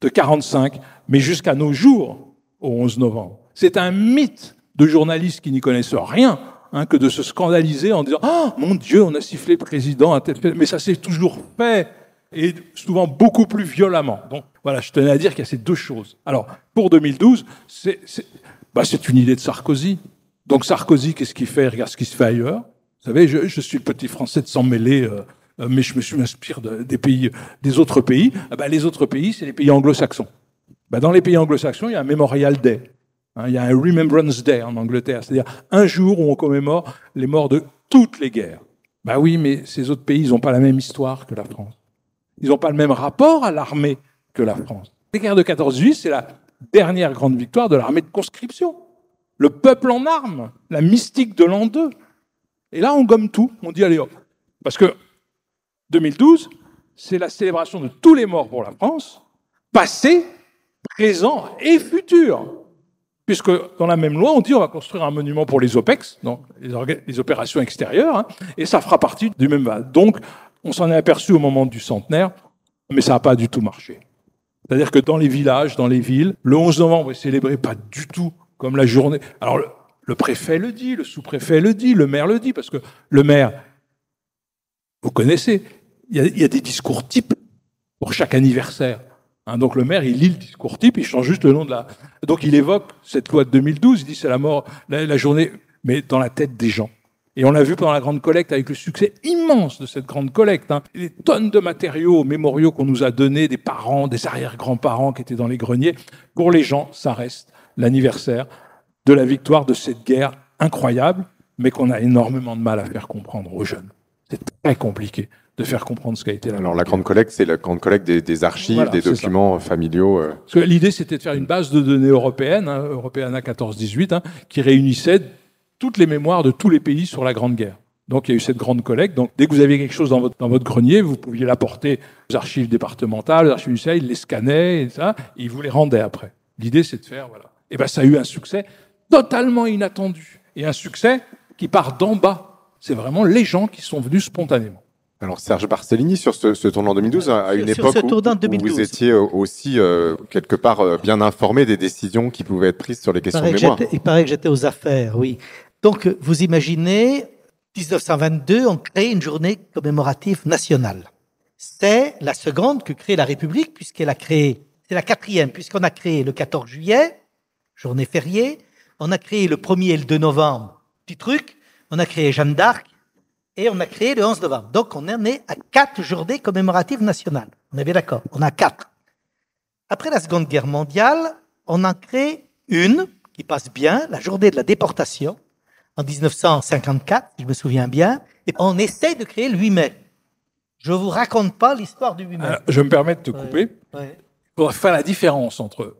de 45, mais jusqu'à nos jours, au 11 novembre. C'est un mythe de journalistes qui n'y connaissent rien hein, que de se scandaliser en disant Ah, mon Dieu, on a sifflé le président, à mais ça s'est toujours fait, et souvent beaucoup plus violemment. Donc voilà, je tenais à dire qu'il y a ces deux choses. Alors, pour 2012, c'est bah, une idée de Sarkozy. Donc Sarkozy, qu'est-ce qu'il fait? Regarde ce qui se fait ailleurs. Vous savez, je, suis le petit Français de s'en mêler, euh, euh, mais je me m'inspire de- des pays, des autres pays. Ah bah, les autres pays, c'est les pays anglo-saxons. Bah, dans les pays anglo-saxons, il y a un Memorial Day. Hein, il y a un Remembrance Day en Angleterre, c'est-à-dire un jour où on commémore les morts de toutes les guerres. Bah oui, mais ces autres pays, ils n'ont pas la même histoire que la France. Ils n'ont pas le même rapport à l'armée que la France. Les guerres de 14-18, c'est la dernière grande victoire de l'armée de conscription. Le peuple en armes, la mystique de l'an 2. Et là, on gomme tout, on dit allez hop. Parce que 2012, c'est la célébration de tous les morts pour la France, passé, présent et futur. Puisque dans la même loi, on dit on va construire un monument pour les OPEX, donc les, opérations extérieures, hein, et ça fera partie du même val. Donc, on s'en est aperçu au moment du centenaire, mais ça n'a pas du tout marché. C'est-à-dire que dans les villages, dans les villes, le 11 novembre est célébré pas du tout comme la journée. Alors, le, préfet le dit, le sous-préfet le dit, le maire le dit, parce que le maire, vous connaissez, il y a, des discours types. pour chaque anniversaire. Hein, donc le maire, il lit le discours type, il change juste le nom de la. Donc il évoque cette loi de 2012, il dit c'est la mort, la, la journée, mais dans la tête des gens. Et on l'a vu pendant la grande collecte avec le succès immense de cette grande collecte. Hein. Les tonnes de matériaux mémoriaux qu'on nous a donnés, des parents, des arrière-grands-parents qui étaient dans les greniers. Pour les gens, ça reste l'anniversaire de la victoire de cette guerre incroyable, mais qu'on a énormément de mal à faire comprendre aux jeunes. C'est très compliqué de faire comprendre ce qu'a été la Alors la grande collecte, c'est la grande collecte des, des archives, Voilà, des documents familiaux. euh. Parce que l'idée, c'était de faire une base de données européenne, hein, Europeana 14-18, hein, qui réunissait toutes les mémoires de tous les pays sur la Grande Guerre. Donc il y a eu cette grande collecte. Donc dès que vous aviez quelque chose dans votre, dans votre grenier, vous pouviez l'apporter aux archives départementales, aux archives du CIA, ils les scannaient et ça, et ils vous les rendaient après. L'idée, c'est de faire, voilà. Et ben ça a eu un succès totalement inattendu. Et un succès qui part d'en bas. C'est vraiment les gens qui sont venus spontanément. Alors Serge Barcellini, sur ce, ce tournant 2012, à une Sur- sur époque ce où, tournant où 2012. vous étiez euh, aussi euh, quelque part euh, bien informé des décisions qui pouvaient être prises sur les questions de mémoire. il paraît que j'étais aux affaires, oui. Donc, euh, vous imaginez, 1922, on crée une journée commémorative nationale. C'est la seconde que crée la République, puisqu'elle a créé, c'est la quatrième, puisqu'on a créé le 14 juillet, journée fériée, on a créé le 1er et le 2 novembre, petit truc, on a créé Jeanne d'Arc, et on a créé le 11 novembre. Donc, on en est à quatre journées commémoratives nationales. On est bien d'accord, on a quatre. Après la Seconde Guerre mondiale, on en crée une qui passe bien, la journée de la déportation, en 1954, si je me souviens bien, et on essaie de créer le 8 mai. Je vous raconte pas l'histoire du 8 mai. Alors, je me permets de te couper. Faudrait faire la différence entre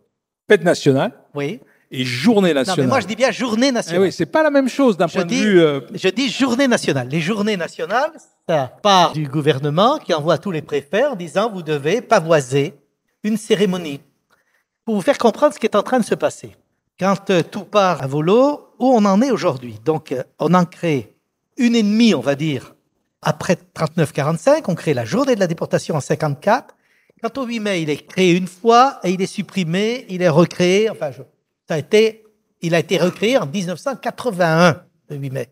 fête nationale Oui. Et journée Non, nationale. mais moi je dis bien journée Eh nationale. oui, c'est pas la même chose d'un point dis- de vue. euh, Je dis journée nationale. Les journées nationales, ça part du gouvernement qui envoie tous les préfets en disant vous devez pavoiser une cérémonie pour vous faire comprendre ce qui est en train de se passer. Quand euh, tout part à volo, où on en est aujourd'hui? Donc, euh, on en crée une et demie, on va dire, après 39-45. On crée la journée de la déportation en 54. Quant au 8 mai, il est créé une fois et il est supprimé, il est recréé. Enfin, je- ça a été, il a été recréé en 1981, le 8 mai.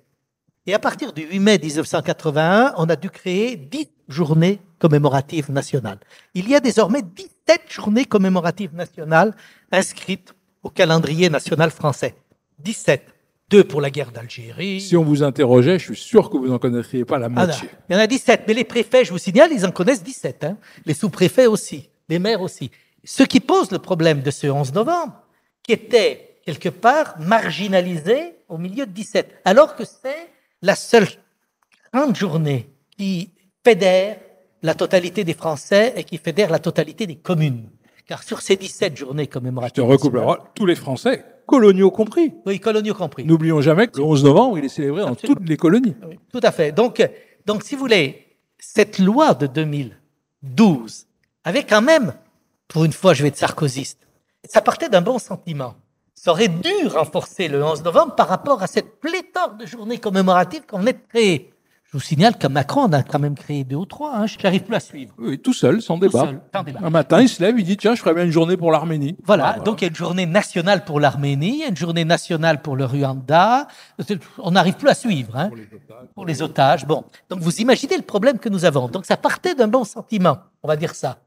Et à partir du 8 mai 1981, on a dû créer 10 journées commémoratives nationales. Il y a désormais 17 journées commémoratives nationales inscrites au calendrier national français. 17. Deux pour la guerre d'Algérie. si on vous interrogeait, je suis sûr que vous n'en connaîtriez pas la Ah moitié. il y en a 17. Mais les préfets, je vous signale, ils en connaissent 17. hein. Les sous-préfets aussi. Les maires aussi. Ce qui pose le problème de ce 11 novembre, qui était quelque part marginalisé au milieu de 17. Alors que c'est la seule grande journée qui fédère la totalité des Français et qui fédère la totalité des communes. Car sur ces 17 journées Je commémoratives. te recoupe la nationales- parole. Tous les Français, coloniaux compris. Oui, coloniaux compris. N'oublions jamais que le 11 novembre, il est célébré dans toutes les colonies. Oui, tout à fait. Donc, donc, si vous voulez, cette loi de 2012 avait quand même, pour une fois, je vais être sarkozyste, ça partait d'un bon sentiment. Ça aurait dû renforcer le 11 novembre par rapport à cette pléthore de journées commémoratives qu'on venait de créer. Je vous signale que Macron en a quand même créé deux ou trois. Hein. Je n'arrive plus à suivre. Oui, tout seul, sans Tout débat. seul, sans débat. Un matin, il se lève, il dit tiens, je ferais bien une journée pour l'Arménie. Voilà, Ah, donc il y a une journée nationale pour l'Arménie, il y a une journée nationale pour le Rwanda. On n'arrive plus à suivre. Hein, pour les otages. Bon, donc vous imaginez le problème que nous avons. Donc ça partait d'un bon sentiment, on va dire ça.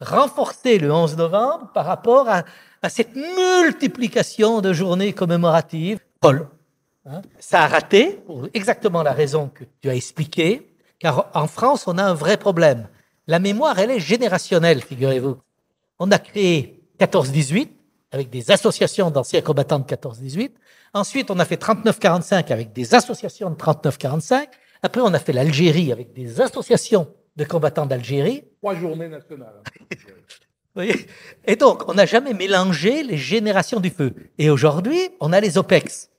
Renforcer le 11 novembre par rapport à, à cette multiplication de journées commémoratives. Paul, hein, ça a raté pour exactement la raison que tu as expliquée, car en France, on a un vrai problème. La mémoire, elle est générationnelle, figurez-vous. On a créé 14-18 avec des associations d'anciens combattants de 14-18. Ensuite, on a fait 39-45 avec des associations de 39-45. Après, on a fait l'Algérie avec des associations de combattants d'Algérie. Trois journées nationales. Et donc, on n'a jamais mélangé les générations du feu. Et aujourd'hui, on a les OPEX.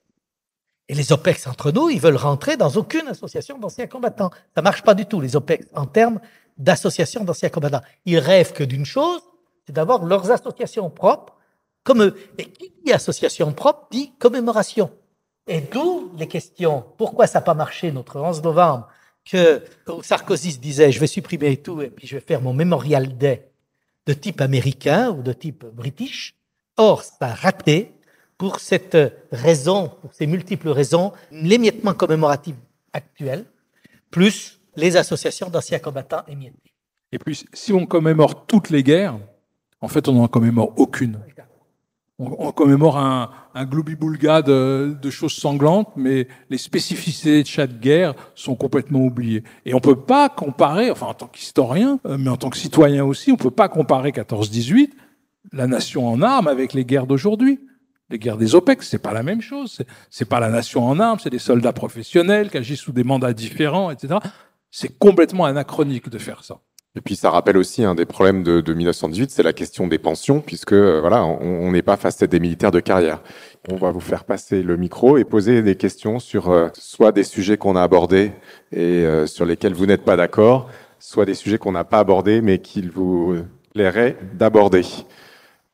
Et les OPEX entre nous, ils veulent rentrer dans aucune association d'anciens combattants. Ça marche pas du tout, les OPEX, en termes d'association d'anciens combattants. Ils rêvent que d'une chose, c'est d'avoir leurs associations propres, comme eux. Et qui dit association propre dit commémoration. Et d'où les questions. Pourquoi ça n'a pas marché notre 11 novembre que Sarkozy se disait je vais supprimer tout et puis je vais faire mon Memorial Day de type américain ou de type british. Or, ça a raté pour cette raison, pour ces multiples raisons, l'émiettement commémoratif actuel, plus les associations d'anciens combattants émiettés. Et puis, si on commémore toutes les guerres, en fait, on n'en commémore aucune. On, on commémore un, un gloubi-boulga de, de choses sanglantes, mais les spécificités de chaque guerre sont complètement oubliées. Et on peut pas comparer, enfin en tant qu'historien, euh, mais en tant que citoyen aussi, on peut pas comparer 14-18, la nation en armes, avec les guerres d'aujourd'hui. Les guerres des OPEC, c'est pas la même chose. C'est pas la nation en armes, c'est des soldats professionnels qui agissent sous des mandats différents, etc. C'est complètement anachronique de faire ça. Et puis ça rappelle aussi un des problèmes de, de 1918, c'est la question des pensions, puisque euh, voilà, on on n'est pas face à des militaires de carrière. On va vous faire passer le micro et poser des questions sur euh, soit des sujets qu'on a abordés et euh, sur lesquels vous n'êtes pas d'accord, soit des sujets qu'on n'a pas abordés mais qu'il vous plairait d'aborder.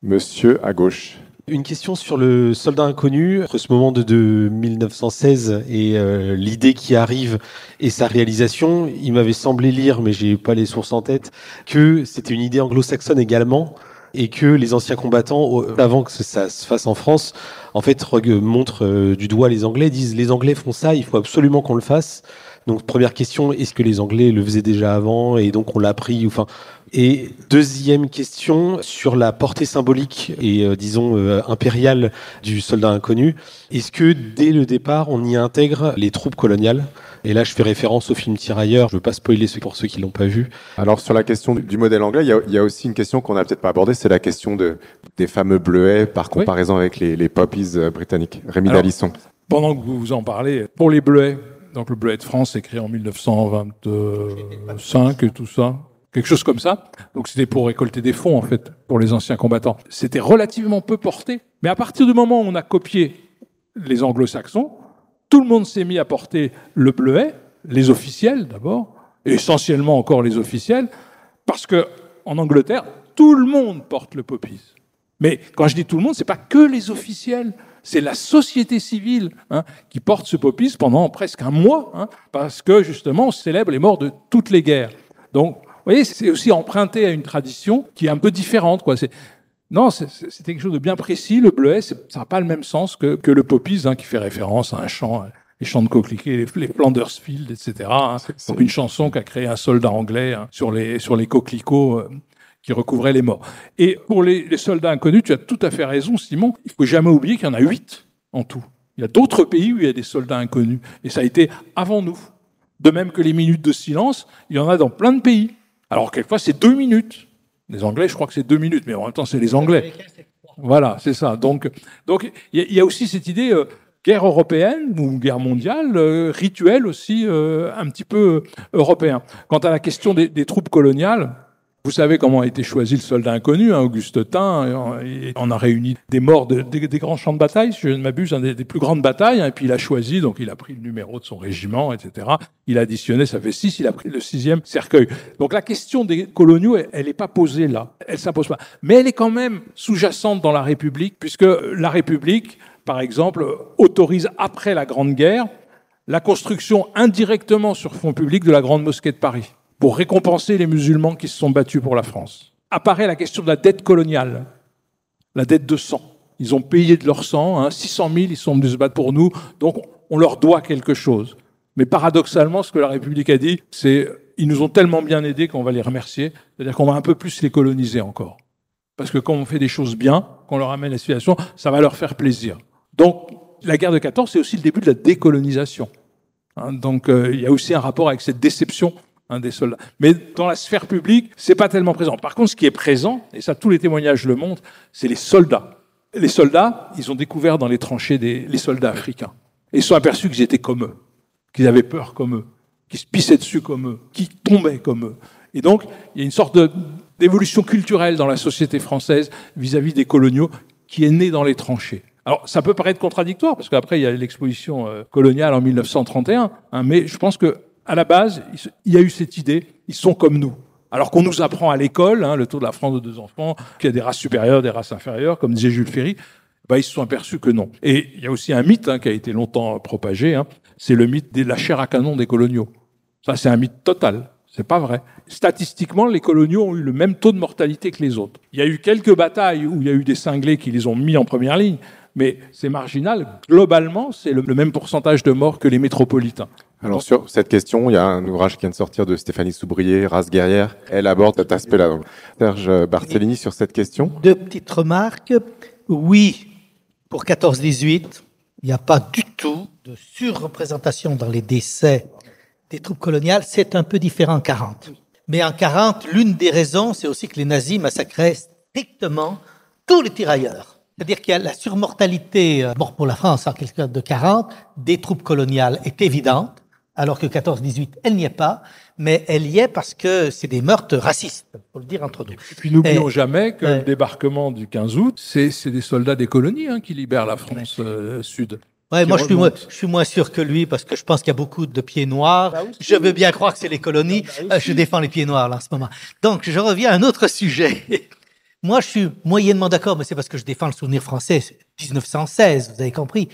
Monsieur à gauche. Une question sur le soldat inconnu, entre ce moment de, de 1916 et euh, l'idée qui arrive et sa réalisation. Il m'avait semblé lire, mais j'ai pas les sources en tête, que c'était une idée anglo-saxonne également et que les anciens combattants, avant que ça se fasse en France, en fait, montrent euh, du doigt les Anglais, disent les Anglais font ça, il faut absolument qu'on le fasse. Donc première question, est-ce que les Anglais le faisaient déjà avant et donc on l'a appris Enfin, et deuxième question sur la portée symbolique et euh, disons euh, impériale du soldat inconnu. Est-ce que dès le départ on y intègre les troupes coloniales? Et là je fais référence au film Tirailleurs. Je veux pas spoiler ceux pour ceux qui l'ont pas vu. Alors sur la question du- modèle anglais, il y a, il y a aussi une question qu'on n'a peut-être pas abordée, c'est la question de, des fameux bleuets par Oui. comparaison avec les, les poppies euh, britanniques. Rémi Dalisson. Pendant que vous en parlez, pour les bleuets, donc le bleuet de France est créé en 1925 et tout ça, quelque chose comme ça. Donc c'était pour récolter des fonds en fait pour les anciens combattants. C'était relativement peu porté, mais à partir du moment où on a copié les anglo-saxons, tout le monde s'est mis à porter le bleuet, les officiels d'abord, essentiellement encore les officiels, parce que en Angleterre, tout le monde porte le poppies. Mais quand je dis tout le monde, c'est pas que les officiels, c'est la société civile hein, qui porte ce poppies pendant presque un mois, hein, parce que justement on célèbre les morts de toutes les guerres. Donc, vous voyez, c'est aussi emprunté à une tradition qui est un peu différente. Quoi. Non, c'est, quelque chose de bien précis. Le bleuet, c'est- ça n'a pas le même sens que, que le poppies, hein, qui fait référence à un chant, euh, les chants de coquelicots, les, les Flanders Field, etc. hein. Donc une chanson qu'a créé un soldat anglais hein, sur les sur les coquelicots. euh, qui recouvraient les morts. Et pour les, soldats inconnus, tu as tout à fait raison, Simon. Il faut jamais oublier qu'il y en a huit en tout. Il y a d'autres pays où il y a des soldats inconnus. Et ça a été avant nous. De même que les minutes de silence, il y en a dans plein de pays. Alors, quelquefois, c'est deux minutes. Les Anglais, je crois que c'est deux minutes, mais en même temps, c'est les Anglais. Voilà, c'est ça. Donc, donc, il y, a- aussi cette idée euh, guerre européenne ou guerre mondiale, euh, rituel aussi euh, un petit peu européen. Quant à la question des troupes coloniales, vous savez comment a été choisi le soldat inconnu, hein, Auguste Tain. On a réuni des morts de- des, grands champs de bataille, si je ne m'abuse, des, plus grandes batailles. hein, et puis il a choisi, donc il a pris le numéro de son régiment, etc. Il a additionné, ça fait six. Il a pris le sixième cercueil. Donc la question des coloniaux, elle n'est pas posée là. Elle s'impose pas. Mais elle est quand même sous-jacente dans la République, puisque la République, par exemple, autorise après la Grande Guerre la construction indirectement sur fonds publics de la Grande Mosquée de Paris pour récompenser les musulmans qui se sont battus pour la France. Apparaît la question de la dette coloniale, la dette de sang. Ils ont payé de leur sang, hein, 600 000, ils sont venus se battre pour nous, donc on leur doit quelque chose. Mais paradoxalement, ce que la République a dit, c'est ils nous ont tellement bien aidés qu'on va les remercier, c'est-à-dire qu'on va un peu plus les coloniser encore. Parce que quand on fait des choses bien, qu'on leur amène la situation, ça va leur faire plaisir. Donc, la guerre de 14, c'est aussi le début de la décolonisation. Hein, donc, euh, il y a aussi un rapport avec cette déception hein, des soldats. Mais dans la sphère publique, c'est pas tellement présent. Par contre, ce qui est présent, et ça, tous les témoignages le montrent, c'est les soldats. Les soldats, ils ont découvert dans les tranchées des les soldats africains. Ils sont aperçus qu'ils étaient comme eux, qu'ils avaient peur comme eux, qu'ils se pissaient dessus comme eux, qu'ils tombaient comme eux. Et donc, il y a une sorte d'évolution culturelle dans la société française vis-à-vis des coloniaux qui est née dans les tranchées. Alors, ça peut paraître contradictoire, parce qu'après, il y a l'exposition euh, coloniale en 1931, hein, mais je pense que à la base, il y a eu cette idée, ils sont comme nous. Alors qu'on nous apprend à l'école, hein, le tour de la France de deux enfants, qu'il y a des races supérieures, des races inférieures, comme disait Jules Ferry, bah, ils se sont aperçus que non. Et il y a aussi un mythe hein, qui a été longtemps propagé, hein, c'est le mythe de la chair à canon des coloniaux. Ça, c'est un mythe total. C'est pas vrai. Statistiquement, les coloniaux ont eu le même taux de mortalité que les autres. Il y a eu quelques batailles où il y a eu des cinglés qui les ont mis en première ligne, mais c'est marginal. Globalement, c'est le même pourcentage de morts que les métropolitains. Alors sur cette question, il y a un ouvrage qui vient de sortir de Stéphanie Soubrier, Race guerrière. Elle aborde cet aspect-là. Serge Barthélémy sur cette question. Deux petites remarques. Oui, pour 14-18, il n'y a pas du tout de surreprésentation dans les décès des troupes coloniales. C'est un peu différent en 40. Mais en 40, l'une des raisons, c'est aussi que les nazis massacraient strictement tous les tirailleurs. C'est-à-dire qu'il y a la surmortalité, euh, bon, pour la France en quelque sorte de 40, des troupes coloniales est évidente, alors que 14-18, elle n'y est pas, mais elle y est parce que c'est des meurtres racistes, faut le dire entre nous. Et puis n'oublions jamais que le débarquement du 15 août, c'est c'est des soldats des colonies hein, qui libèrent la France euh, sud. Ouais, moi je suis, moins, je suis moins sûr que lui parce que je pense qu'il y a beaucoup de pieds noirs. Bah je veux bien croire que c'est les colonies. Euh, je défends les pieds noirs là, en ce moment. Donc je reviens à un autre sujet. moi je suis moyennement d'accord, mais c'est parce que je défends le souvenir français. C'est 1916, vous avez compris.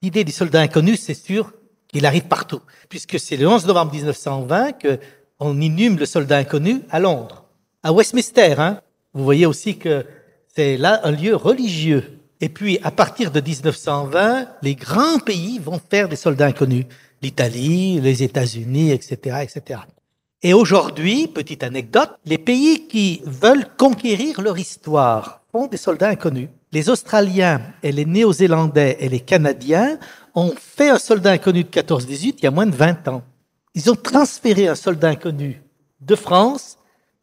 L'idée du soldat inconnu, c'est sûr qu'il arrive partout, puisque c'est le 11 novembre 1920 que on inhume le soldat inconnu à Londres, à Westminster. Hein. Vous voyez aussi que c'est là un lieu religieux. Et puis, à partir de 1920, les grands pays vont faire des soldats inconnus. L'Italie, les États-Unis, etc., etc. Et aujourd'hui, petite anecdote, les pays qui veulent conquérir leur histoire font des soldats inconnus. Les Australiens et les Néo-Zélandais et les Canadiens ont fait un soldat inconnu de 14-18 il y a moins de 20 ans. Ils ont transféré un soldat inconnu de France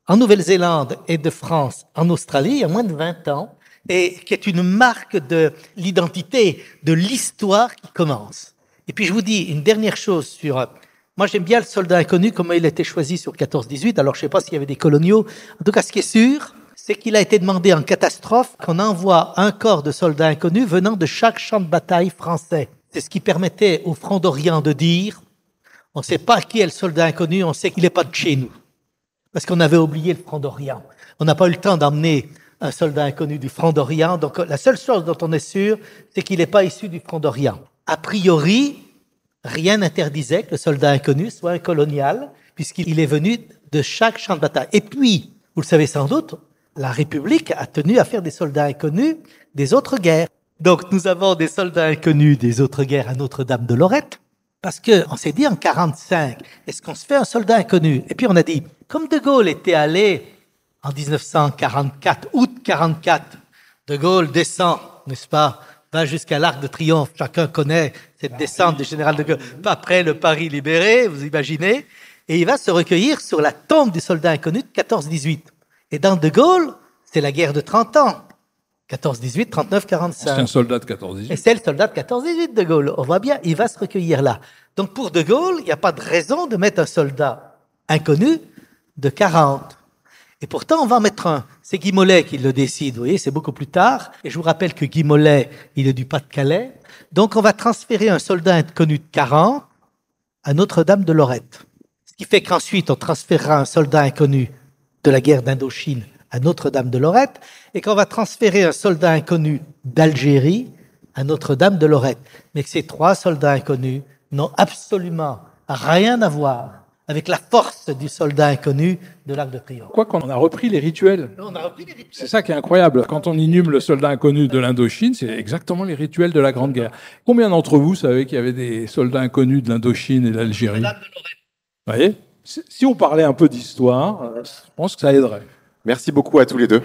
en Nouvelle-Zélande et de France en Australie il y a moins de 20 ans, et qui est une marque de l'identité, de l'histoire qui commence. Et puis je vous dis une dernière chose sur... euh, Moi j'aime bien le soldat inconnu, comment il a été choisi sur 14-18, alors je ne sais pas s'il y avait des coloniaux. En tout cas, ce qui est sûr, c'est qu'il a été demandé en catastrophe qu'on envoie un corps de soldats inconnus venant de chaque champ de bataille français. C'est ce qui permettait au Front d'Orient de dire, on ne sait pas qui est le soldat inconnu, on sait qu'il n'est pas de chez nous parce qu'on avait oublié le Front d'Orient. On n'a pas eu le temps d'emmener un soldat inconnu du Front d'Orient. Donc la seule chose dont on est sûr, c'est qu'il n'est pas issu du Front d'Orient. A priori, rien n'interdisait que le soldat inconnu soit un colonial, puisqu'il est venu de chaque champ de bataille. Et puis, vous le savez sans doute, la République a tenu à faire des soldats inconnus des autres guerres. Donc nous avons des soldats inconnus des autres guerres à Notre-Dame de Lorette, parce que on s'est dit en 45, est-ce qu'on se fait un soldat inconnu? Et puis on a dit, comme De Gaulle était allé en 1944, août 44, De Gaulle descend, n'est-ce pas, va jusqu'à l'Arc de Triomphe. Chacun connaît cette descente du général De Gaulle. Pas après le Paris libéré, vous imaginez. Et il va se recueillir sur la tombe du soldat inconnu de 14-18. Et dans De Gaulle, c'est la guerre de 30 ans. 14-18, 39-45. C'est un soldat de 14 Et c'est le soldat de 14-18 de Gaulle. On voit bien, il va se recueillir là. Donc pour de Gaulle, il n'y a pas de raison de mettre un soldat inconnu de 40. Et pourtant, on va en mettre un. C'est Guy Mollet qui le décide, vous voyez, c'est beaucoup plus tard. Et je vous rappelle que Guy Mollet, il est du Pas-de-Calais. Donc on va transférer un soldat inconnu de 40 à Notre-Dame de Lorette. Ce qui fait qu'ensuite, on transférera un soldat inconnu de la guerre d'Indochine à Notre-Dame de Lorette, et qu'on va transférer un soldat inconnu d'Algérie à Notre-Dame de Lorette. Mais que ces trois soldats inconnus n'ont absolument rien à voir avec la force du soldat inconnu de l'Arc de Triomphe. Quoi qu'on a repris les rituels. C'est ça qui est incroyable. Quand on inhume le soldat inconnu de l'Indochine, c'est exactement les rituels de la Grande Guerre. Combien d'entre vous savez qu'il y avait des soldats inconnus de l'Indochine et de l'Algérie? Vous voyez? Si si on parlait un peu d'histoire, euh, je pense que ça aiderait. Merci beaucoup à tous les deux.